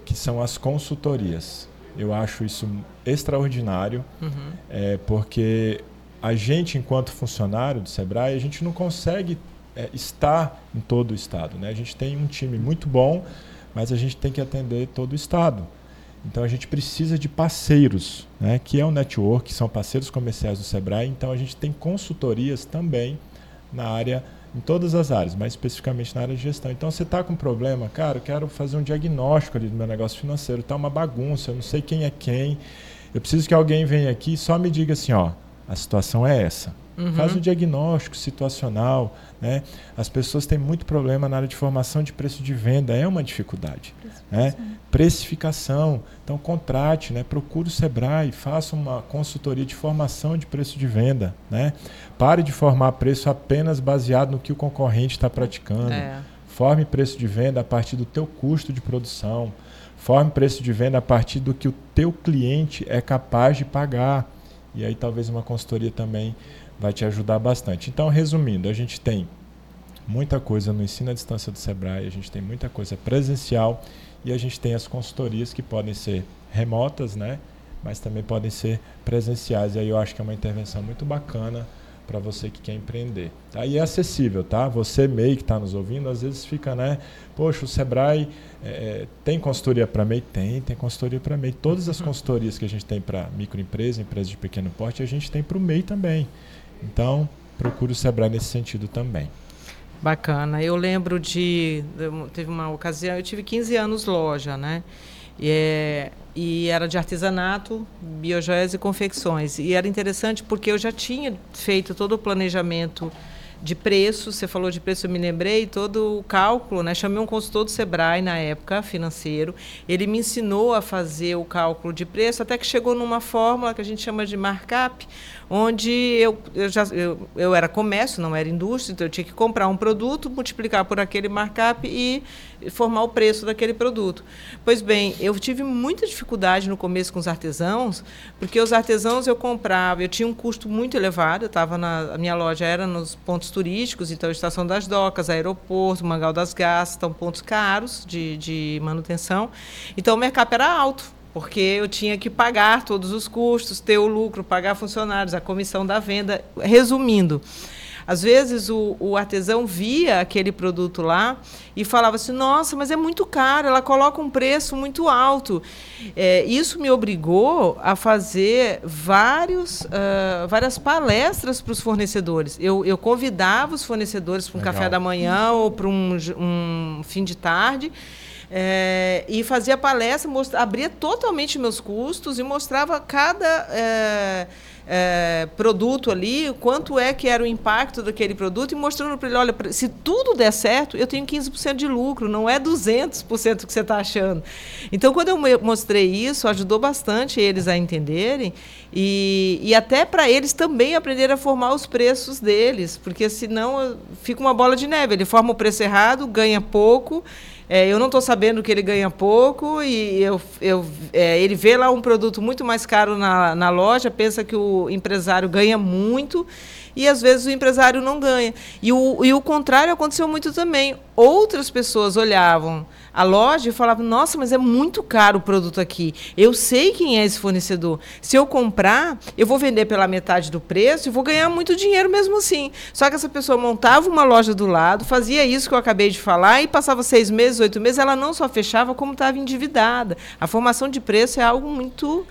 que são as consultorias. Eu acho isso extraordinário, uhum. é, porque a gente, enquanto funcionário do Sebrae, a gente não consegue é, estar em todo o estado. Né? A gente tem um time muito bom, mas a gente tem que atender todo o estado. Então a gente precisa de parceiros, né, que é o network, são parceiros comerciais do Sebrae. Então a gente tem consultorias também na área, em todas as áreas, mais especificamente na área de gestão. Então você está com um problema, cara, eu quero fazer um diagnóstico ali do meu negócio financeiro, está uma bagunça, eu não sei quem é quem. Eu preciso que alguém venha aqui e só me diga assim, ó, a situação é essa. Uhum. Faz um diagnóstico situacional. Né? As pessoas têm muito problema na área de formação de preço de venda, é uma dificuldade. Né? Precificação. Então, contrate, né? procure o Sebrae, faça uma consultoria de formação de preço de venda. Né? Pare de formar preço apenas baseado no que o concorrente está praticando. É. Forme preço de venda a partir do teu custo de produção. Forme preço de venda a partir do que o teu cliente é capaz de pagar. E aí talvez uma consultoria também vai te ajudar bastante. Então, resumindo, a gente tem muita coisa no ensino à distância do Sebrae, a gente tem muita coisa presencial e a gente tem as consultorias que podem ser remotas, né? Mas também podem ser presenciais. E aí eu acho que é uma intervenção muito bacana para você que quer empreender. Tá? E é acessível, tá? Você MEI que está nos ouvindo, às vezes fica, né? Poxa, o Sebrae é, tem consultoria para MEI? Tem, tem consultoria para MEI. Todas as consultorias que a gente tem para microempresa, empresa de pequeno porte, a gente tem para o MEI também. Então, procure o Sebrae nesse sentido também. Bacana. Eu lembro de. Teve uma ocasião, eu tive 15 anos loja, né? E, é, e era de artesanato, biojoias e confecções. E era interessante porque eu já tinha feito todo o planejamento de preço, você falou de preço, eu me lembrei, todo o cálculo, né? Chamei um consultor do Sebrae na época, financeiro. Ele me ensinou a fazer o cálculo de preço, até que chegou numa fórmula que a gente chama de markup, onde eu, eu, já, eu, eu era comércio, não era indústria, então eu tinha que comprar um produto, multiplicar por aquele markup e formar o preço daquele produto. Pois bem, eu tive muita dificuldade no começo com os artesãos, porque os artesãos eu comprava, eu tinha um custo muito elevado, eu estava na a minha loja era nos pontos turísticos, então Estação das Docas, aeroporto, Mangal das Garças, então pontos caros de, de manutenção. Então o mercado era alto porque eu tinha que pagar todos os custos, ter o lucro, pagar funcionários, a comissão da venda. Resumindo, Às vezes o, o artesão via aquele produto lá e falava assim: nossa, mas é muito caro, ela coloca um preço muito alto. É, isso me obrigou a fazer vários, uh, várias palestras para os fornecedores. Eu, eu convidava os fornecedores para um Legal. café da manhã ou para um, um fim de tarde. É, e fazia palestra, mostra, abria totalmente meus custos e mostrava cada é, é, produto ali, quanto é que era o impacto daquele produto e mostrando para ele, olha, se tudo der certo, eu tenho 15% de lucro, não é 200% que você está achando. Então, quando eu mostrei isso, ajudou bastante eles a entenderem e, e até para eles também aprenderem a formar os preços deles, porque senão fica uma bola de neve, ele forma o preço errado, ganha pouco é, eu não estou sabendo que ele ganha pouco e eu, eu, é, ele vê lá um produto muito mais caro na, na loja, pensa que o empresário ganha muito e às vezes o empresário não ganha. E o, e o contrário aconteceu muito também. Outras pessoas olhavam a loja e falava: Nossa, mas é muito caro o produto aqui. Eu sei quem é esse fornecedor. Se eu comprar, eu vou vender pela metade do preço e vou ganhar muito dinheiro mesmo assim. Só que essa pessoa montava uma loja do lado, fazia isso que eu acabei de falar e passava seis meses, oito meses, ela não só fechava, como estava endividada. A formação de preço é algo muito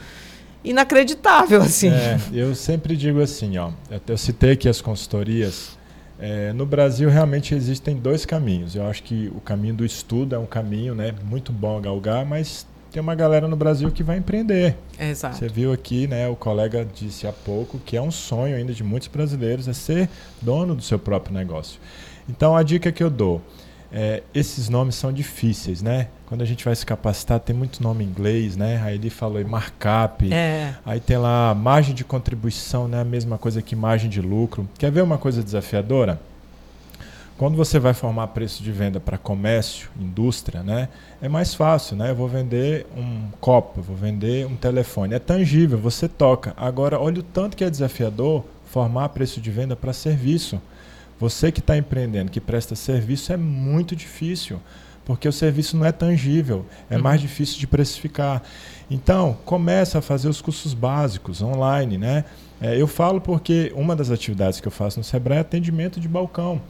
inacreditável assim. É, eu sempre digo assim, ó, eu citei aqui as consultorias. É, no Brasil realmente existem dois caminhos. Eu acho que o caminho do estudo é um caminho, né, muito bom a galgar, mas tem uma galera no Brasil que vai empreender. Exato. Você viu aqui, né, o colega disse há pouco que é um sonho ainda de muitos brasileiros é ser dono do seu próprio negócio. Então a dica que eu dou, é, esses nomes são difíceis, né? Quando a gente vai se capacitar, tem muito nome em inglês, né? Aí ele falou em markup. É. Aí tem lá margem de contribuição, né? A mesma coisa que margem de lucro. Quer ver uma coisa desafiadora? Quando você vai formar preço de venda para comércio, indústria, né? É mais fácil, né? Eu vou vender um copo, vou vender um telefone. É tangível, você toca. Agora, olha o tanto que é desafiador formar preço de venda para serviço. Você que está empreendendo, que presta serviço, é muito difícil porque o serviço não é tangível, é uhum. mais difícil de precificar. Então, começa a fazer os cursos básicos online, né? É, eu falo porque uma das atividades que eu faço no Sebrae é atendimento de balcão.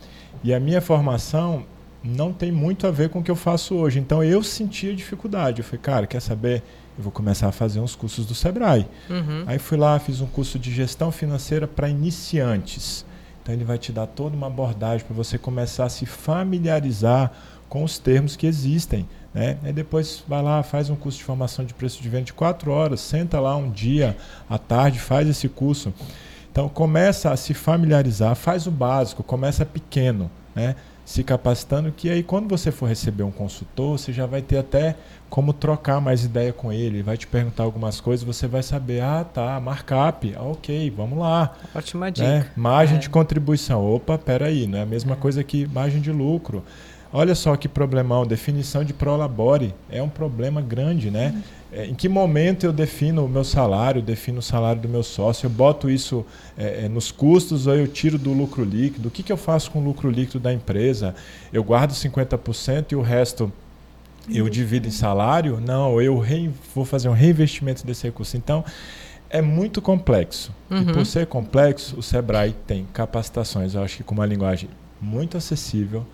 E a minha formação não tem muito a ver com o que eu faço hoje. Então eu sentia dificuldade. Eu falei, cara, quer saber? Eu vou começar a fazer uns cursos do Sebrae. Uhum. Aí fui lá, fiz um curso de gestão financeira para iniciantes. Então ele vai te dar toda uma abordagem para você começar a se familiarizar com os termos que existem. Né? Aí depois vai lá, faz um curso de formação de preço de venda de quatro horas, senta lá um dia à tarde, faz esse curso. Então começa a se familiarizar, faz o básico, começa pequeno, né? Se capacitando, que aí quando você for receber um consultor, você já vai ter até como trocar mais ideia com ele, vai te perguntar algumas coisas, você vai saber, ah tá, markup, ok, vamos lá. Ótima dica. Né? Margem é. de contribuição, opa, peraí, não é a mesma é. coisa que margem de lucro. Olha só que problemão, definição de prolabore é um problema grande, né? É, em que momento eu defino o meu salário, defino o salário do meu sócio, eu boto isso é, é nos custos ou eu tiro do lucro líquido? O que, que eu faço com o lucro líquido da empresa? Eu guardo 50% e o resto eu divido em salário? Não, eu vou fazer um reinvestimento desse recurso. Então, é muito complexo. Uhum. E por ser complexo, o Sebrae tem capacitações, eu acho que com uma linguagem muito acessível,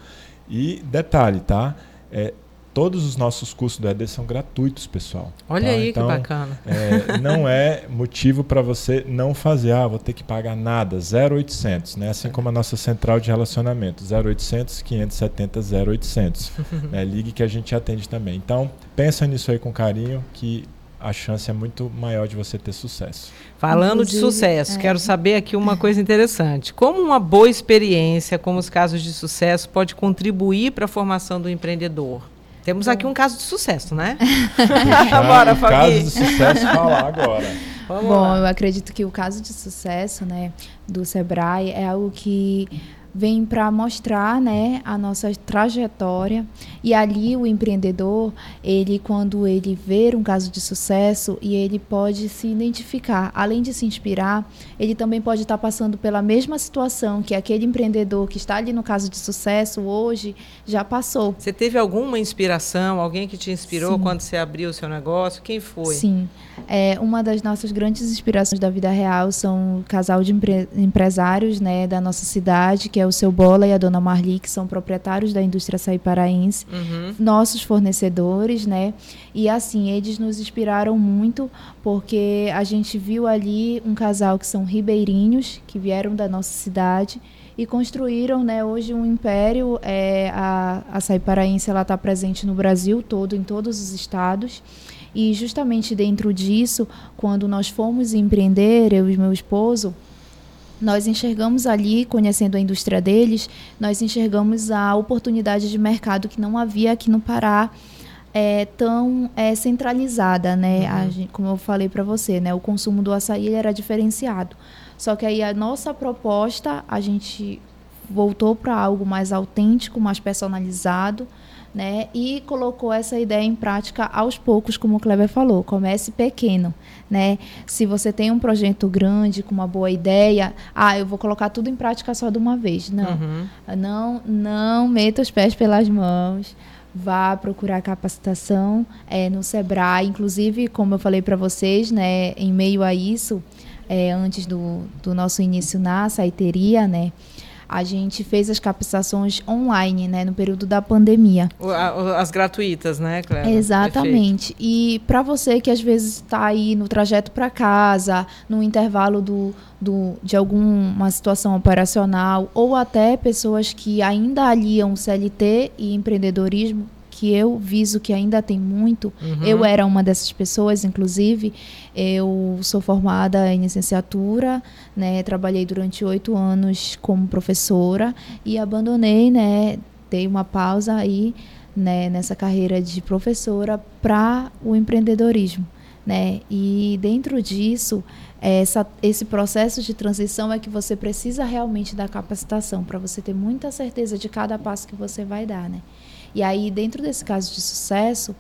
e detalhe, tá? É, todos os nossos cursos do ED são gratuitos, pessoal. Olha tá? aí então, que bacana. É, não é motivo para você não fazer, ah, vou ter que pagar nada, 0800, né? Assim como a nossa central de relacionamento, 0800 570 0800. né? Ligue que a gente atende também. Então, pensa nisso aí com carinho que a chance é muito maior de você ter sucesso. Falando Inclusive, de sucesso, é. quero saber aqui uma coisa interessante. Como uma boa experiência, como os casos de sucesso, pode contribuir para a formação do empreendedor? Temos aqui um caso de sucesso, né? Bora, Fabi. caso de sucesso falar agora. Vamos Bom, lá. eu acredito que o caso de sucesso, né, do Sebrae é algo que vem para mostrar né, a nossa trajetória. E ali o empreendedor ele quando ele vê um caso de sucesso e ele pode se identificar além de se inspirar ele também pode estar passando pela mesma situação que aquele empreendedor que está ali no caso de sucesso hoje já passou. Você teve alguma inspiração alguém que te inspirou Sim. quando você abriu o seu negócio? Quem foi? Sim. É, uma das nossas grandes inspirações da vida real são o casal de empre empresários né, da nossa cidade, que é o seu Bola e a dona Marli, que são proprietários da indústria açaí paraense, uhum. nossos fornecedores, né? E assim, eles nos inspiraram muito, porque a gente viu ali um casal que são ribeirinhos, que vieram da nossa cidade, e construíram né, hoje um império. É, a açaí paraense está presente no Brasil todo, em todos os estados. E justamente dentro disso, quando nós fomos empreender, eu e meu esposo, nós enxergamos ali, conhecendo a indústria deles, nós enxergamos a oportunidade de mercado que não havia aqui no Pará. É, tão é, centralizada, né? Uhum. Gente, como eu falei para você, né? O consumo do açaí era diferenciado. Só que aí a nossa proposta, a gente voltou para algo mais autêntico, mais personalizado, né? E colocou essa ideia em prática aos poucos, como o Kleber falou. Comece pequeno, né? Se você tem um projeto grande com uma boa ideia, ah, eu vou colocar tudo em prática só de uma vez. Não, uhum. não, não meta os pés pelas mãos. Vá procurar capacitação é, no Sebrae. Inclusive, como eu falei para vocês, né, em meio a isso, é, antes do, do nosso início na saiteria, né, a gente fez as capacitações online, né, no período da pandemia. As gratuitas, né, Cléber? Exatamente. Perfeito. E para você que às vezes está aí no trajeto para casa, no intervalo do, do, de alguma situação operacional, ou até pessoas que ainda aliam CLT e empreendedorismo, que eu viso que ainda tem muito. Uhum. Eu era uma dessas pessoas, inclusive. Eu sou formada em licenciatura, né? Trabalhei durante oito anos como professora e abandonei, né? Dei uma pausa aí, né? Nessa carreira de professora para o empreendedorismo, né? E dentro disso essa, esse processo de transição é que você precisa realmente da capacitação para você ter muita certeza de cada passo que você vai dar, né? E aí, dentro desse caso de sucesso,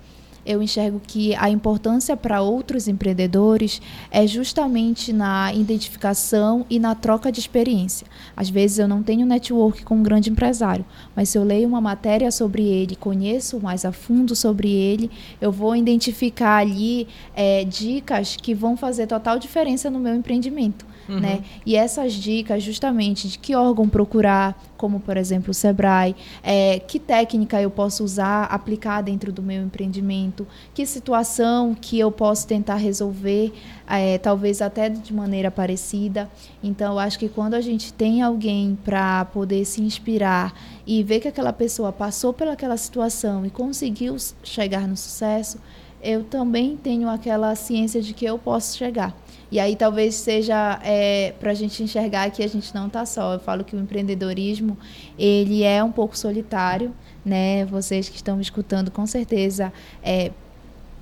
eu enxergo que a importância para outros empreendedores é justamente na identificação e na troca de experiência. Às vezes eu não tenho network com um grande empresário, mas se eu leio uma matéria sobre ele, conheço mais a fundo sobre ele, eu vou identificar ali é, dicas que vão fazer total diferença no meu empreendimento. Uhum. Né? E essas dicas, justamente, de que órgão procurar, como por exemplo o Sebrae, é, que técnica eu posso usar, aplicar dentro do meu empreendimento, que situação que eu posso tentar resolver, é, talvez até de maneira parecida. Então, eu acho que quando a gente tem alguém para poder se inspirar e ver que aquela pessoa passou pelaquela situação e conseguiu chegar no sucesso, eu também tenho aquela ciência de que eu posso chegar. E aí talvez seja é, para a gente enxergar que a gente não está só. Eu falo que o empreendedorismo ele é um pouco solitário, né? Vocês que estão me escutando com certeza é,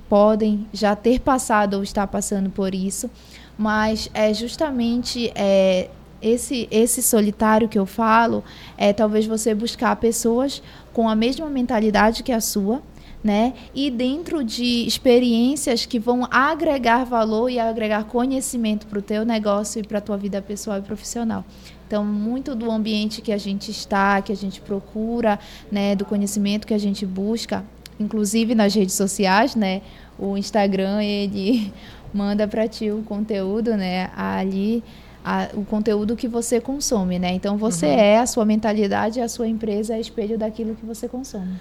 podem já ter passado ou estar passando por isso, mas é justamente é, esse esse solitário que eu falo é talvez você buscar pessoas com a mesma mentalidade que a sua né? E dentro de experiências que vão agregar valor e agregar conhecimento para o teu negócio e para a tua vida pessoal e profissional. Então, muito do ambiente que a gente está, que a gente procura, né, do conhecimento que a gente busca, inclusive nas redes sociais, né? O Instagram, ele manda para ti o conteúdo, né? Ali a, o conteúdo que você consome, né? Então você uhum. é a sua mentalidade, a sua empresa é espelho daquilo que você consome.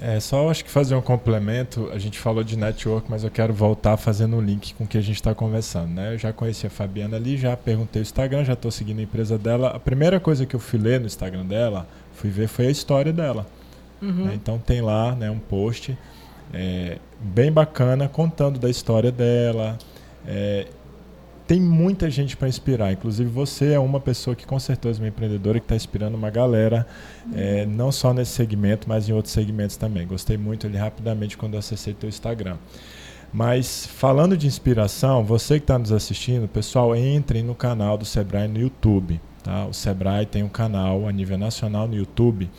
É, só acho que fazer um complemento, a gente falou de network, mas eu quero voltar fazendo um link com o que a gente está conversando. Né? Eu já conheci a Fabiana ali, já perguntei o Instagram, já estou seguindo a empresa dela. A primeira coisa que eu fui ler no Instagram dela, fui ver, foi a história dela. Uhum. Né? Então tem lá né, um post é, bem bacana contando da história dela. É, tem muita gente para inspirar. Inclusive você é uma pessoa que com certeza é uma empreendedora que está inspirando uma galera, é, não só nesse segmento, mas em outros segmentos também. Gostei muito ali rapidamente quando eu acessei teu Instagram. Mas falando de inspiração, você que está nos assistindo, pessoal, entrem no canal do Sebrae no YouTube. Tá? O Sebrae tem um canal a nível nacional no YouTube.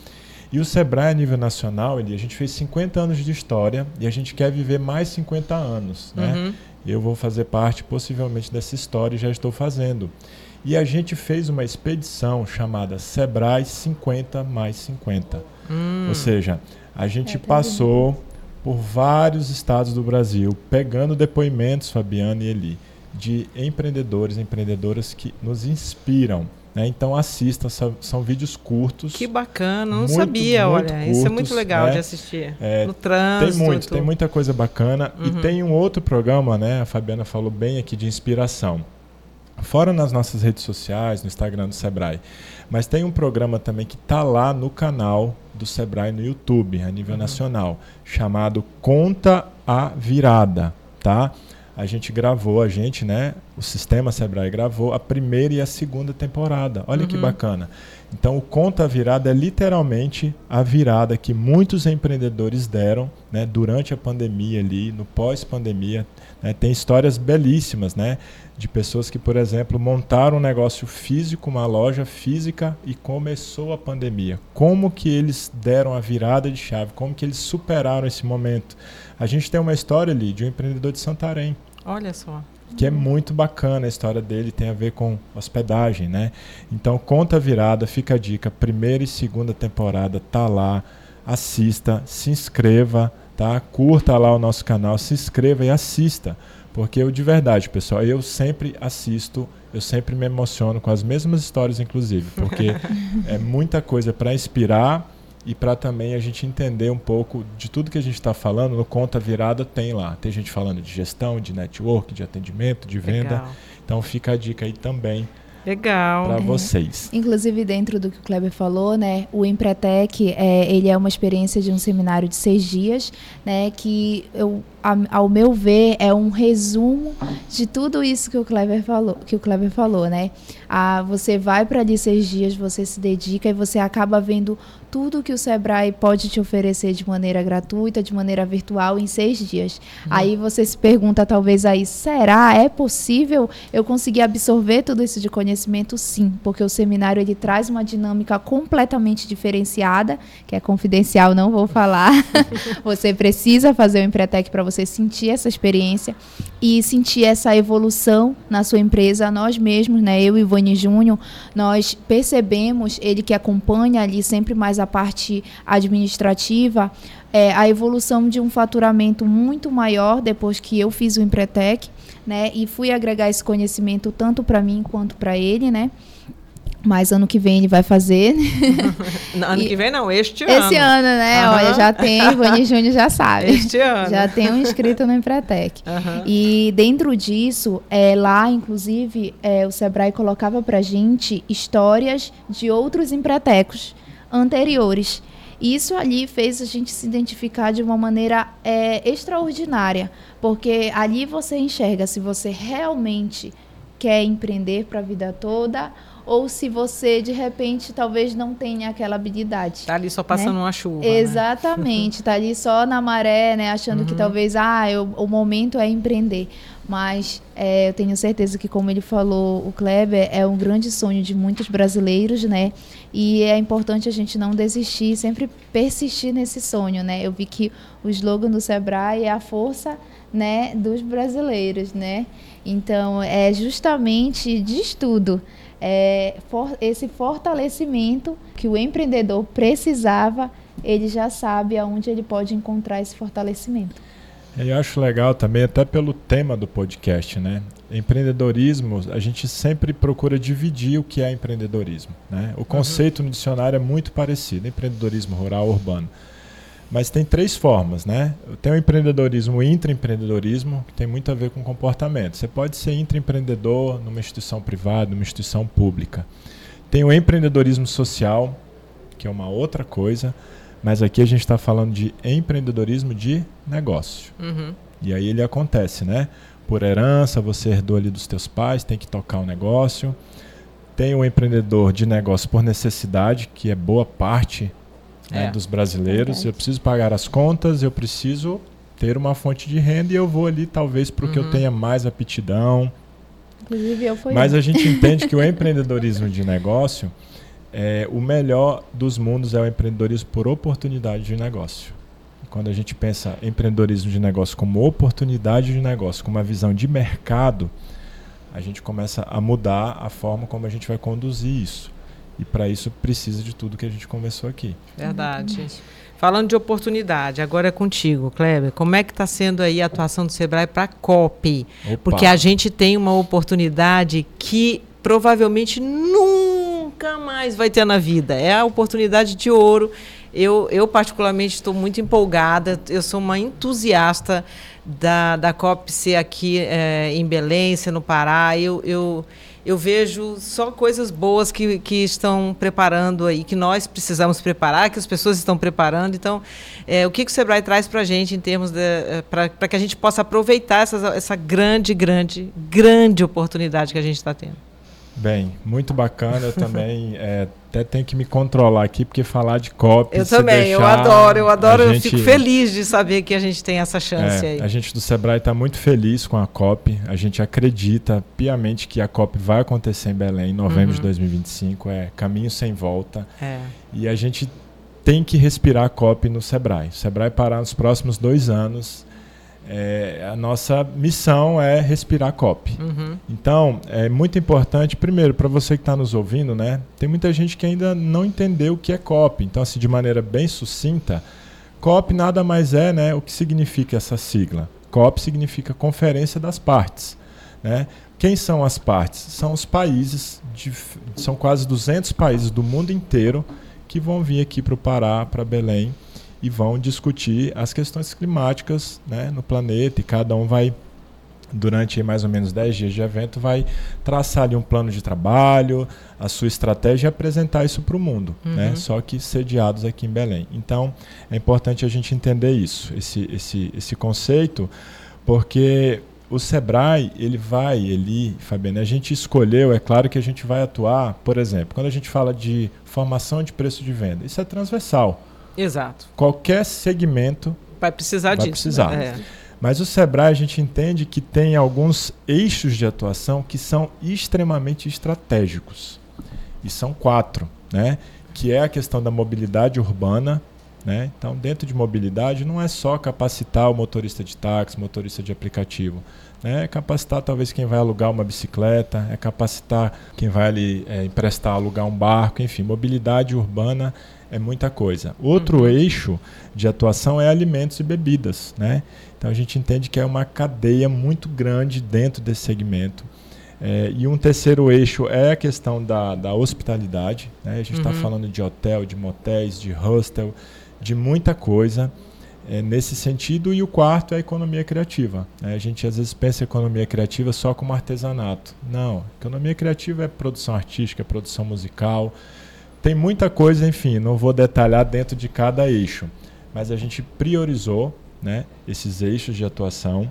E o Sebrae a nível nacional, ele, a gente fez 50 anos de história e a gente quer viver mais 50 anos. Né? Uhum. Eu vou fazer parte possivelmente dessa história e já estou fazendo. E a gente fez uma expedição chamada Sebrae 50 mais 50. Hum. Ou seja, a gente É, passou por vários estados do Brasil, pegando depoimentos, Fabiana e Eli, de empreendedores e empreendedoras que nos inspiram. Né? Então assista, são, vídeos curtos. Que bacana, não Muito, sabia, muito olha. Isso é muito curtos, legal né? de assistir. É, no Tem trânsito. muito, tem muita coisa bacana. E Uhum. tem um outro programa, né? A Fabiana falou bem aqui de inspiração. Fora nas nossas redes sociais, no Instagram do Sebrae. Mas tem um programa também que está lá no canal do Sebrae no YouTube, a nível nacional, chamado Conta a Virada, tá? A gente gravou, a gente, né? O sistema Sebrae gravou a primeira e a segunda temporada. Olha que Uhum. bacana. Então, o Conta Virada é literalmente a virada que muitos empreendedores deram né, durante a pandemia ali, no pós-pandemia. né? Tem histórias belíssimas, né? De pessoas que, por exemplo, montaram um negócio físico, uma loja física e começou a pandemia. Como que eles deram a virada de chave? Como que eles superaram esse momento? A gente tem uma história ali de um empreendedor de Santarém Olha só. que é muito bacana a história dele, tem a ver com hospedagem, né? Então, conta virada, fica a dica, primeira e segunda temporada tá lá, assista, se inscreva, tá? Curta lá o nosso canal, se inscreva e assista, porque eu de verdade, pessoal, eu sempre assisto, eu sempre me emociono com as mesmas histórias inclusive, porque é muita coisa para inspirar e para também a gente entender um pouco de tudo que a gente está falando, no Conta Virada tem lá. Tem gente falando de gestão, de network, de atendimento, de venda. Legal. Então fica a dica aí também Legal. para vocês. Inclusive, dentro do que o Kleber falou, né, o Empretec, é, ele é uma experiência de um seminário de seis dias, né, que eu, ao meu ver, é um resumo de tudo isso que o Kleber falou, que o Kleber falou, né? Ah, você vai para ali seis dias, você se dedica e você acaba vendo tudo que o Sebrae pode te oferecer de maneira gratuita, de maneira virtual em seis dias. Aí você se pergunta, talvez aí, será? É possível eu conseguir absorver tudo isso de conhecimento? Sim, porque o seminário ele traz uma dinâmica completamente diferenciada, que é confidencial, não vou falar. você precisa fazer o Empretec para você sentir essa experiência e sentir essa evolução na sua empresa. Nós mesmos, né, eu e Ivone Júnior, nós percebemos, ele que acompanha ali sempre mais a parte administrativa, é, a evolução de um faturamento muito maior depois que eu fiz o Empretec, né, e fui agregar esse conhecimento tanto para mim quanto para ele, né. Mas ano que vem ele vai fazer. Não, ano E- que vem não, este ano. Esse ano, né? Aham. Olha, já tem, Ivone Júnior já sabe. Este ano. Já tem um inscrito no Empretec. Aham. E dentro disso, é, lá, inclusive, é, o Sebrae colocava pra gente histórias de outros empretecos anteriores. Isso ali fez a gente se identificar de uma maneira é, extraordinária, porque ali você enxerga se você realmente quer empreender para a vida toda ou se você de repente talvez não tenha aquela habilidade. Tá ali só passando uma chuva. né? Exatamente, tá ali só na maré, né? Achando que talvez ah, eu- o momento é empreender. Mas é, eu tenho certeza que, como ele falou, o Kleber é um grande sonho de muitos brasileiros, né? E é importante a gente não desistir, sempre persistir nesse sonho, né? Eu vi que o slogan do Sebrae é a força, né, dos brasileiros, né? Então, é justamente de estudo é, for- esse fortalecimento que o empreendedor precisava, ele já sabe aonde ele pode encontrar esse fortalecimento. Eu acho legal também, até pelo tema do podcast, né? Empreendedorismo, a gente sempre procura dividir o que é empreendedorismo. Né? O conceito no dicionário é muito parecido, empreendedorismo rural, urbano. Mas tem três formas, né? Tem o empreendedorismo, o intraempreendedorismo, que tem muito a ver com comportamento. Você pode ser intraempreendedor numa instituição privada, numa instituição pública. Tem o empreendedorismo social, que é uma outra coisa, mas aqui a gente está falando de empreendedorismo de negócio. Uhum. E aí ele acontece, né? Por herança, você herdou ali dos teus pais, tem que tocar o negócio. Tem o empreendedor de negócio por necessidade, que é boa parte né, É. dos brasileiros. Verdade. Eu preciso pagar as contas, eu preciso ter uma fonte de renda e eu vou ali talvez para o que eu Uhum. tenha mais aptidão. Inclusive, eu fui. Mas a gente entende que o empreendedorismo de negócio, é, o melhor dos mundos é o empreendedorismo por oportunidade de negócio. Quando a gente pensa empreendedorismo de negócio como oportunidade de negócio, com uma visão de mercado, a gente começa a mudar a forma como a gente vai conduzir isso. E para isso precisa de tudo que a gente conversou aqui. Verdade. Falando de oportunidade, agora é contigo, Kleber. Como é que está sendo aí a atuação do Sebrae para a COP? Opa. Porque a gente tem uma oportunidade que provavelmente nunca mais vai ter na vida. É a oportunidade de ouro. Eu, eu particularmente, estou muito empolgada. Eu sou uma entusiasta da, da COP ser aqui é, em Belém, ser no Pará. Eu, eu, eu vejo só coisas boas que, que estão preparando aí, que nós precisamos preparar, que as pessoas estão preparando. Então, é, o que, que o Sebrae traz para a gente em termos de. É, para que a gente possa aproveitar essa, essa grande, grande, grande oportunidade que a gente está tendo? Bem, muito bacana. Eu também é, até tenho que me controlar aqui, porque falar de COP. Eu também, deixar, eu adoro, eu adoro, eu gente, fico feliz de saber que a gente tem essa chance é, aí. A gente do Sebrae está muito feliz com a COP. A gente acredita piamente que a COP vai acontecer em Belém em novembro uhum. de 2025. É caminho sem volta. É. E a gente tem que respirar a COP no Sebrae. O Sebrae parar nos próximos dois anos é, a nossa missão é respirar COP. Uhum. Então, é muito importante, primeiro, para você que está nos ouvindo, né? Tem muita gente que ainda não entendeu o que é COP. Então, assim, de maneira bem sucinta, COP nada mais é, né? O que significa essa sigla? COP significa Conferência das Partes, né? Quem são as partes? São os países, de, são quase 200 países do mundo inteiro que vão vir aqui para o Pará, para Belém, e vão discutir as questões climáticas né, no planeta e cada um vai durante mais ou menos 10 dias de evento, vai traçar ali um plano de trabalho, a sua estratégia e apresentar isso para o mundo, né? uhum. né? só que sediados aqui em Belém. Então, é importante a gente entender isso, esse, esse, esse conceito, porque o Sebrae, ele vai, ele, Fabiana, a gente escolheu, é claro que a gente vai atuar, por exemplo, quando a gente fala de formação de preço de venda, isso é transversal. Exato. Qualquer segmento vai precisar vai disso. Precisar. Né? É. Mas o Sebrae a gente entende que tem alguns eixos de atuação que são extremamente estratégicos. E são quatro, né? Que é a questão da mobilidade urbana, né? Então, dentro de mobilidade, não é só capacitar o motorista de táxi, motorista de aplicativo. Né? É capacitar talvez quem vai alugar uma bicicleta, é capacitar quem vai ali, é, emprestar, alugar um barco, enfim, mobilidade urbana é muita coisa. Outro uhum. eixo de atuação é alimentos e bebidas. Né? Então a gente entende que é uma cadeia muito grande dentro desse segmento. É, e um terceiro eixo é a questão da, da hospitalidade. Né? A gente está uhum. falando de hotel, de motéis, de hostel, de muita coisa é, nesse sentido. E o quarto é a economia criativa. Né? A gente às vezes pensa economia criativa só como artesanato. Não, economia criativa é produção artística, é produção musical, tem muita coisa, enfim, não vou detalhar dentro de cada eixo, mas a gente priorizou né, esses eixos de atuação.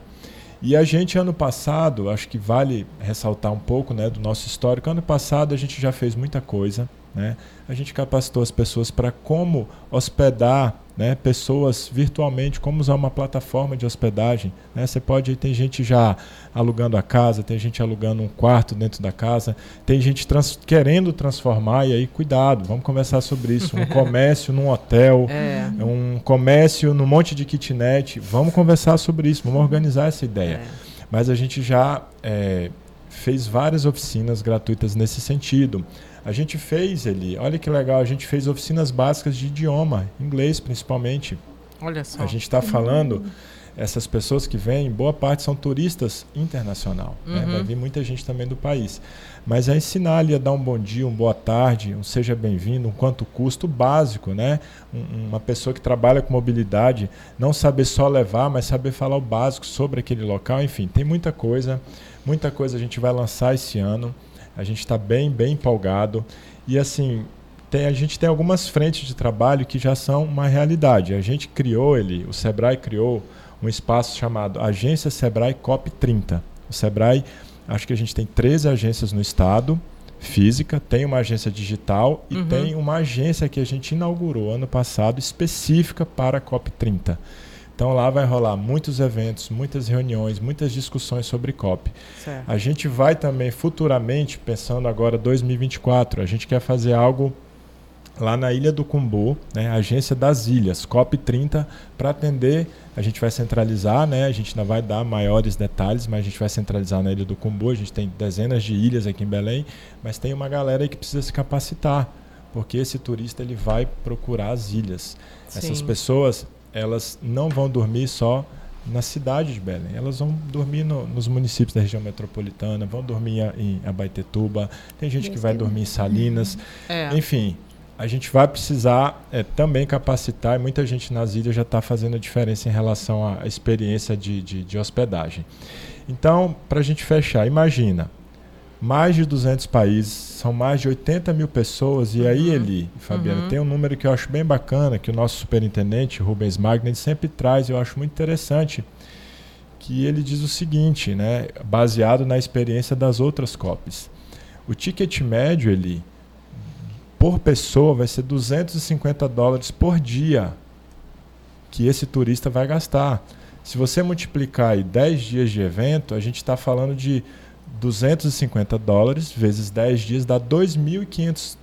E a gente, ano passado, acho que vale ressaltar um pouco né, do nosso histórico. Ano passado a gente já fez muita coisa. Né? A gente capacitou as pessoas para como hospedar né, pessoas virtualmente, como usar uma plataforma de hospedagem. Né? Você pode, tem gente já alugando a casa, tem gente alugando um quarto dentro da casa, tem gente trans, querendo transformar, e aí cuidado, vamos conversar sobre isso. Um comércio num hotel, é. um comércio num monte de kitnet, vamos conversar sobre isso, vamos organizar essa ideia. É. Mas a gente já é, fez várias oficinas gratuitas nesse sentido. A gente fez ele, olha que legal, a gente fez oficinas básicas de idioma, inglês principalmente. Olha só. A gente está falando, essas pessoas que vêm, boa parte são turistas internacional. Uhum. Né? Vai vir muita gente também do país. Mas é ensinar ali a dar um bom dia, um boa tarde, um seja bem-vindo, um quanto custo básico, né? Um, uma pessoa que trabalha com mobilidade, não saber só levar, mas saber falar o básico sobre aquele local. Enfim, tem muita coisa, muita coisa a gente vai lançar esse ano. A gente está bem, bem empolgado. E assim, tem, a gente tem algumas frentes de trabalho que já são uma realidade. A gente criou ele, o Sebrae criou um espaço chamado Agência Sebrae COP 30. O Sebrae, acho que a gente tem 13 agências no estado, física, tem uma agência digital e uhum. tem uma agência que a gente inaugurou ano passado específica para a COP 30. Então lá vai rolar muitos eventos, muitas reuniões, muitas discussões sobre COP. Certo. A gente vai também futuramente, pensando agora 2024, a gente quer fazer algo lá na Ilha do Cumbu, né, Agência das Ilhas, COP30, para atender. A gente vai centralizar, né, a gente ainda vai dar maiores detalhes, mas a gente vai centralizar na Ilha do Cumbu. A gente tem dezenas de ilhas aqui em Belém, mas tem uma galera aí que precisa se capacitar, porque esse turista ele vai procurar as ilhas. Sim. Essas pessoas elas não vão dormir só na cidade de Belém. Elas vão dormir no, nos municípios da região metropolitana, vão dormir em Abaetetuba, tem gente que vai dormir em Salinas. É. Enfim, a gente vai precisar é, também capacitar, e muita gente nas ilhas já está fazendo a diferença em relação à experiência de, de, de hospedagem. Então, para a gente fechar, imagina, mais de 200 países, são mais de 80 mil pessoas. E aí, uhum. Eli, Fabiana, uhum. tem um número que eu acho bem bacana, que o nosso superintendente, Rubens Magna, sempre traz, eu acho muito interessante, que ele diz o seguinte, né, baseado na experiência das outras COPs. O ticket médio, Eli, por pessoa, vai ser 250 dólares por dia que esse turista vai gastar. Se você multiplicar aí 10 dias de evento, a gente está falando de 250 dólares vezes 10 dias dá 2.500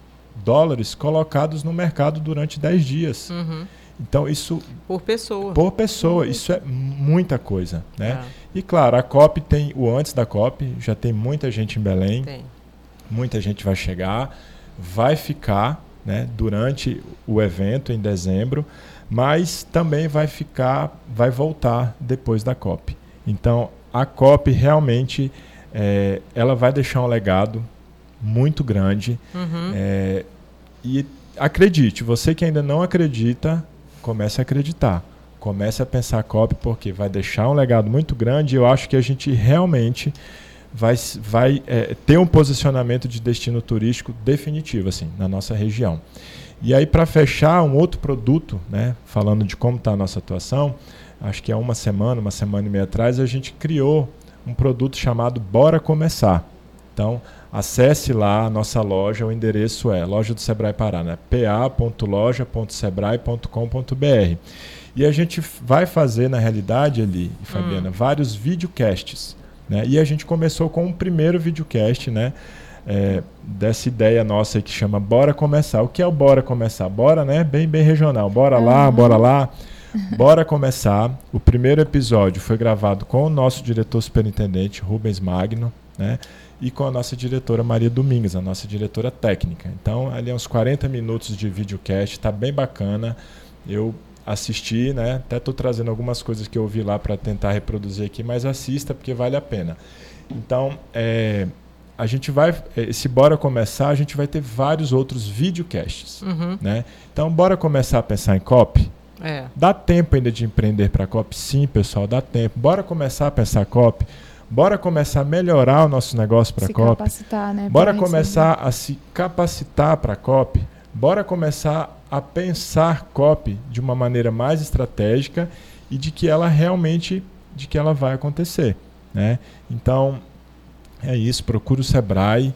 dólares colocados no mercado durante 10 dias. Uhum. Então isso por pessoa. Por pessoa, uhum. isso é muita coisa, né? É. E claro, a COP tem o antes da COP, já tem muita gente em Belém. Tem. Muita gente vai chegar, vai ficar, né, durante o evento em dezembro, mas também vai ficar, vai voltar depois da COP. Então, a COP realmente é, ela vai deixar um legado muito grande. Uhum. É, e acredite, você que ainda não acredita, comece a acreditar. Comece a pensar a COP, porque vai deixar um legado muito grande. E eu acho que a gente realmente vai, vai é, ter um posicionamento de destino turístico definitivo assim, na nossa região. E aí, para fechar, um outro produto, né, falando de como está a nossa atuação, acho que há uma semana, uma semana e meia atrás, a gente criou um produto chamado Bora Começar. Então, acesse lá a nossa loja, o endereço é loja do Sebrae Pará, né? pa.loja.sebrae.com.br. E a gente vai fazer, na realidade, ali, Fabiana, hum. vários videocasts. Né? E a gente começou com um primeiro videocast, né? É, dessa ideia nossa que chama Bora Começar. O que é o Bora Começar? Bora, né? Bem, bem regional. Bora uhum. lá, bora lá. Bora começar. O primeiro episódio foi gravado com o nosso diretor superintendente, Rubens Magno, né? E com a nossa diretora Maria Domingues, a nossa diretora técnica. Então, ali é uns 40 minutos de videocast, tá bem bacana. Eu assisti, né? Até estou trazendo algumas coisas que eu ouvi lá para tentar reproduzir aqui, mas assista porque vale a pena. Então, é, a gente vai, se bora começar, a gente vai ter vários outros videocasts, uhum. né? Então, bora começar a pensar em copy. É. Dá tempo ainda de empreender para a COP? Sim, pessoal, dá tempo. Bora começar a pensar COP? Bora começar a melhorar o nosso negócio para a COP? Capacitar, né? Bora começar a se capacitar para a COP? Bora começar a pensar COP de uma maneira mais estratégica e de que ela realmente de que ela vai acontecer, né? Então, é isso, procure o Sebrae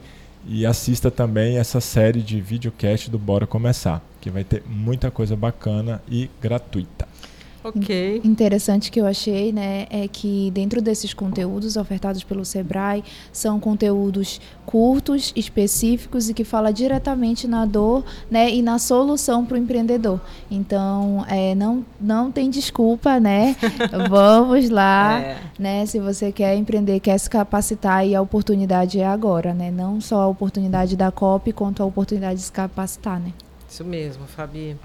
e assista também essa série de videocast do Bora Começar, que vai ter muita coisa bacana e gratuita. Ok. Interessante que eu achei, né, é que dentro desses conteúdos ofertados pelo Sebrae são conteúdos curtos, específicos e que fala diretamente na dor, né, e na solução para o empreendedor. Então, é, não não tem desculpa, né? Vamos lá, é. né? Se você quer empreender, quer se capacitar e a oportunidade é agora, né? Não só a oportunidade da COP, quanto a oportunidade de se capacitar, né? Isso mesmo, Fabi.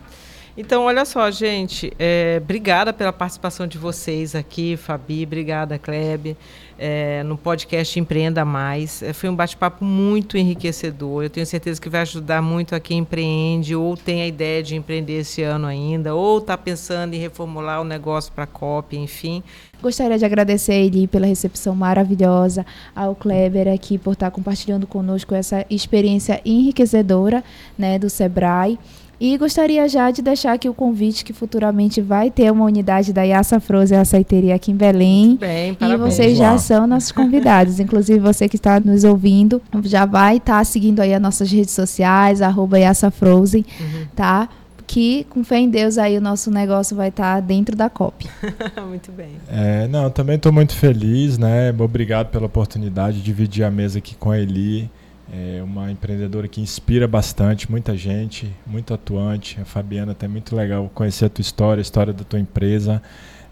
Então, olha só, gente, é, obrigada pela participação de vocês aqui, Fabi, obrigada, Klebe, é, no podcast Empreenda Mais. É, foi um bate-papo muito enriquecedor. Eu tenho certeza que vai ajudar muito a quem empreende ou tem a ideia de empreender esse ano ainda, ou está pensando em reformular o negócio para a COP, enfim. Gostaria de agradecer a Eli pela recepção maravilhosa, ao Kleber aqui por estar compartilhando conosco essa experiência enriquecedora né, do Sebrae. E gostaria já de deixar aqui o convite que futuramente vai ter uma unidade da Yassa Frozen Açaiteria aqui em Belém. Bem, parabéns. E vocês já são nossos convidados. Inclusive, você que está nos ouvindo, já vai estar tá seguindo aí as nossas redes sociais, arroba Yassa Frozen, uhum. tá? que, com fé em Deus, aí o nosso negócio vai estar tá dentro da COP. muito bem. É, não, também estou muito feliz, né? Obrigado pela oportunidade de dividir a mesa aqui com a Eli. É uma empreendedora que inspira bastante, muita gente, muito atuante. A Fabiana, é muito legal conhecer a tua história, a história da tua empresa.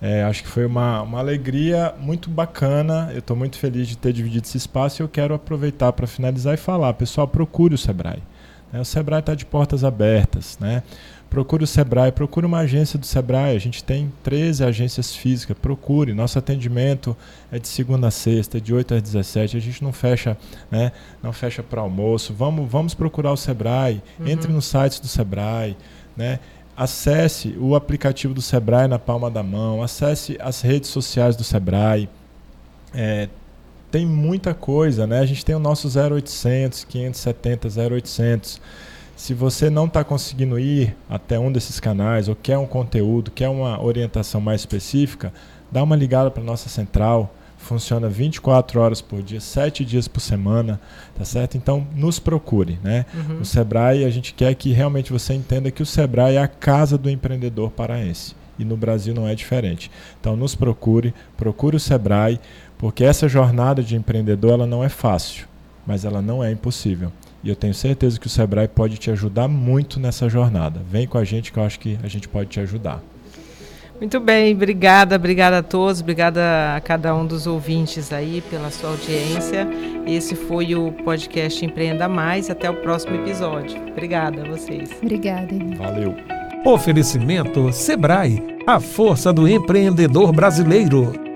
É, acho que foi uma, uma alegria muito bacana. Eu estou muito feliz de ter dividido esse espaço e eu quero aproveitar para finalizar e falar, pessoal, procure o Sebrae. É, o Sebrae está de portas abertas, né? Procure o Sebrae, procure uma agência do Sebrae. A gente tem 13 agências físicas. Procure. Nosso atendimento é de segunda a sexta, de 8 às 17. A gente não fecha, né? Não fecha para almoço. Vamos, vamos procurar o Sebrae. Uhum. Entre no site do Sebrae, né? Acesse o aplicativo do Sebrae na palma da mão. Acesse as redes sociais do Sebrae. É, tem muita coisa, né? A gente tem o nosso 0800, 570, 0800. Se você não está conseguindo ir até um desses canais ou quer um conteúdo, quer uma orientação mais específica, dá uma ligada para nossa central. Funciona 24 horas por dia, 7 dias por semana, tá certo? Então, nos procure, né? Uhum. O Sebrae, a gente quer que realmente você entenda que o Sebrae é a casa do empreendedor paraense. E no Brasil não é diferente. Então, nos procure, procure o Sebrae, porque essa jornada de empreendedor ela não é fácil, mas ela não é impossível. E eu tenho certeza que o Sebrae pode te ajudar muito nessa jornada. Vem com a gente que eu acho que a gente pode te ajudar. Muito bem, obrigada, obrigada a todos, obrigada a cada um dos ouvintes aí pela sua audiência. Esse foi o podcast Empreenda Mais. Até o próximo episódio. Obrigada a vocês. Obrigada. Valeu. Oferecimento Sebrae, a força do empreendedor brasileiro.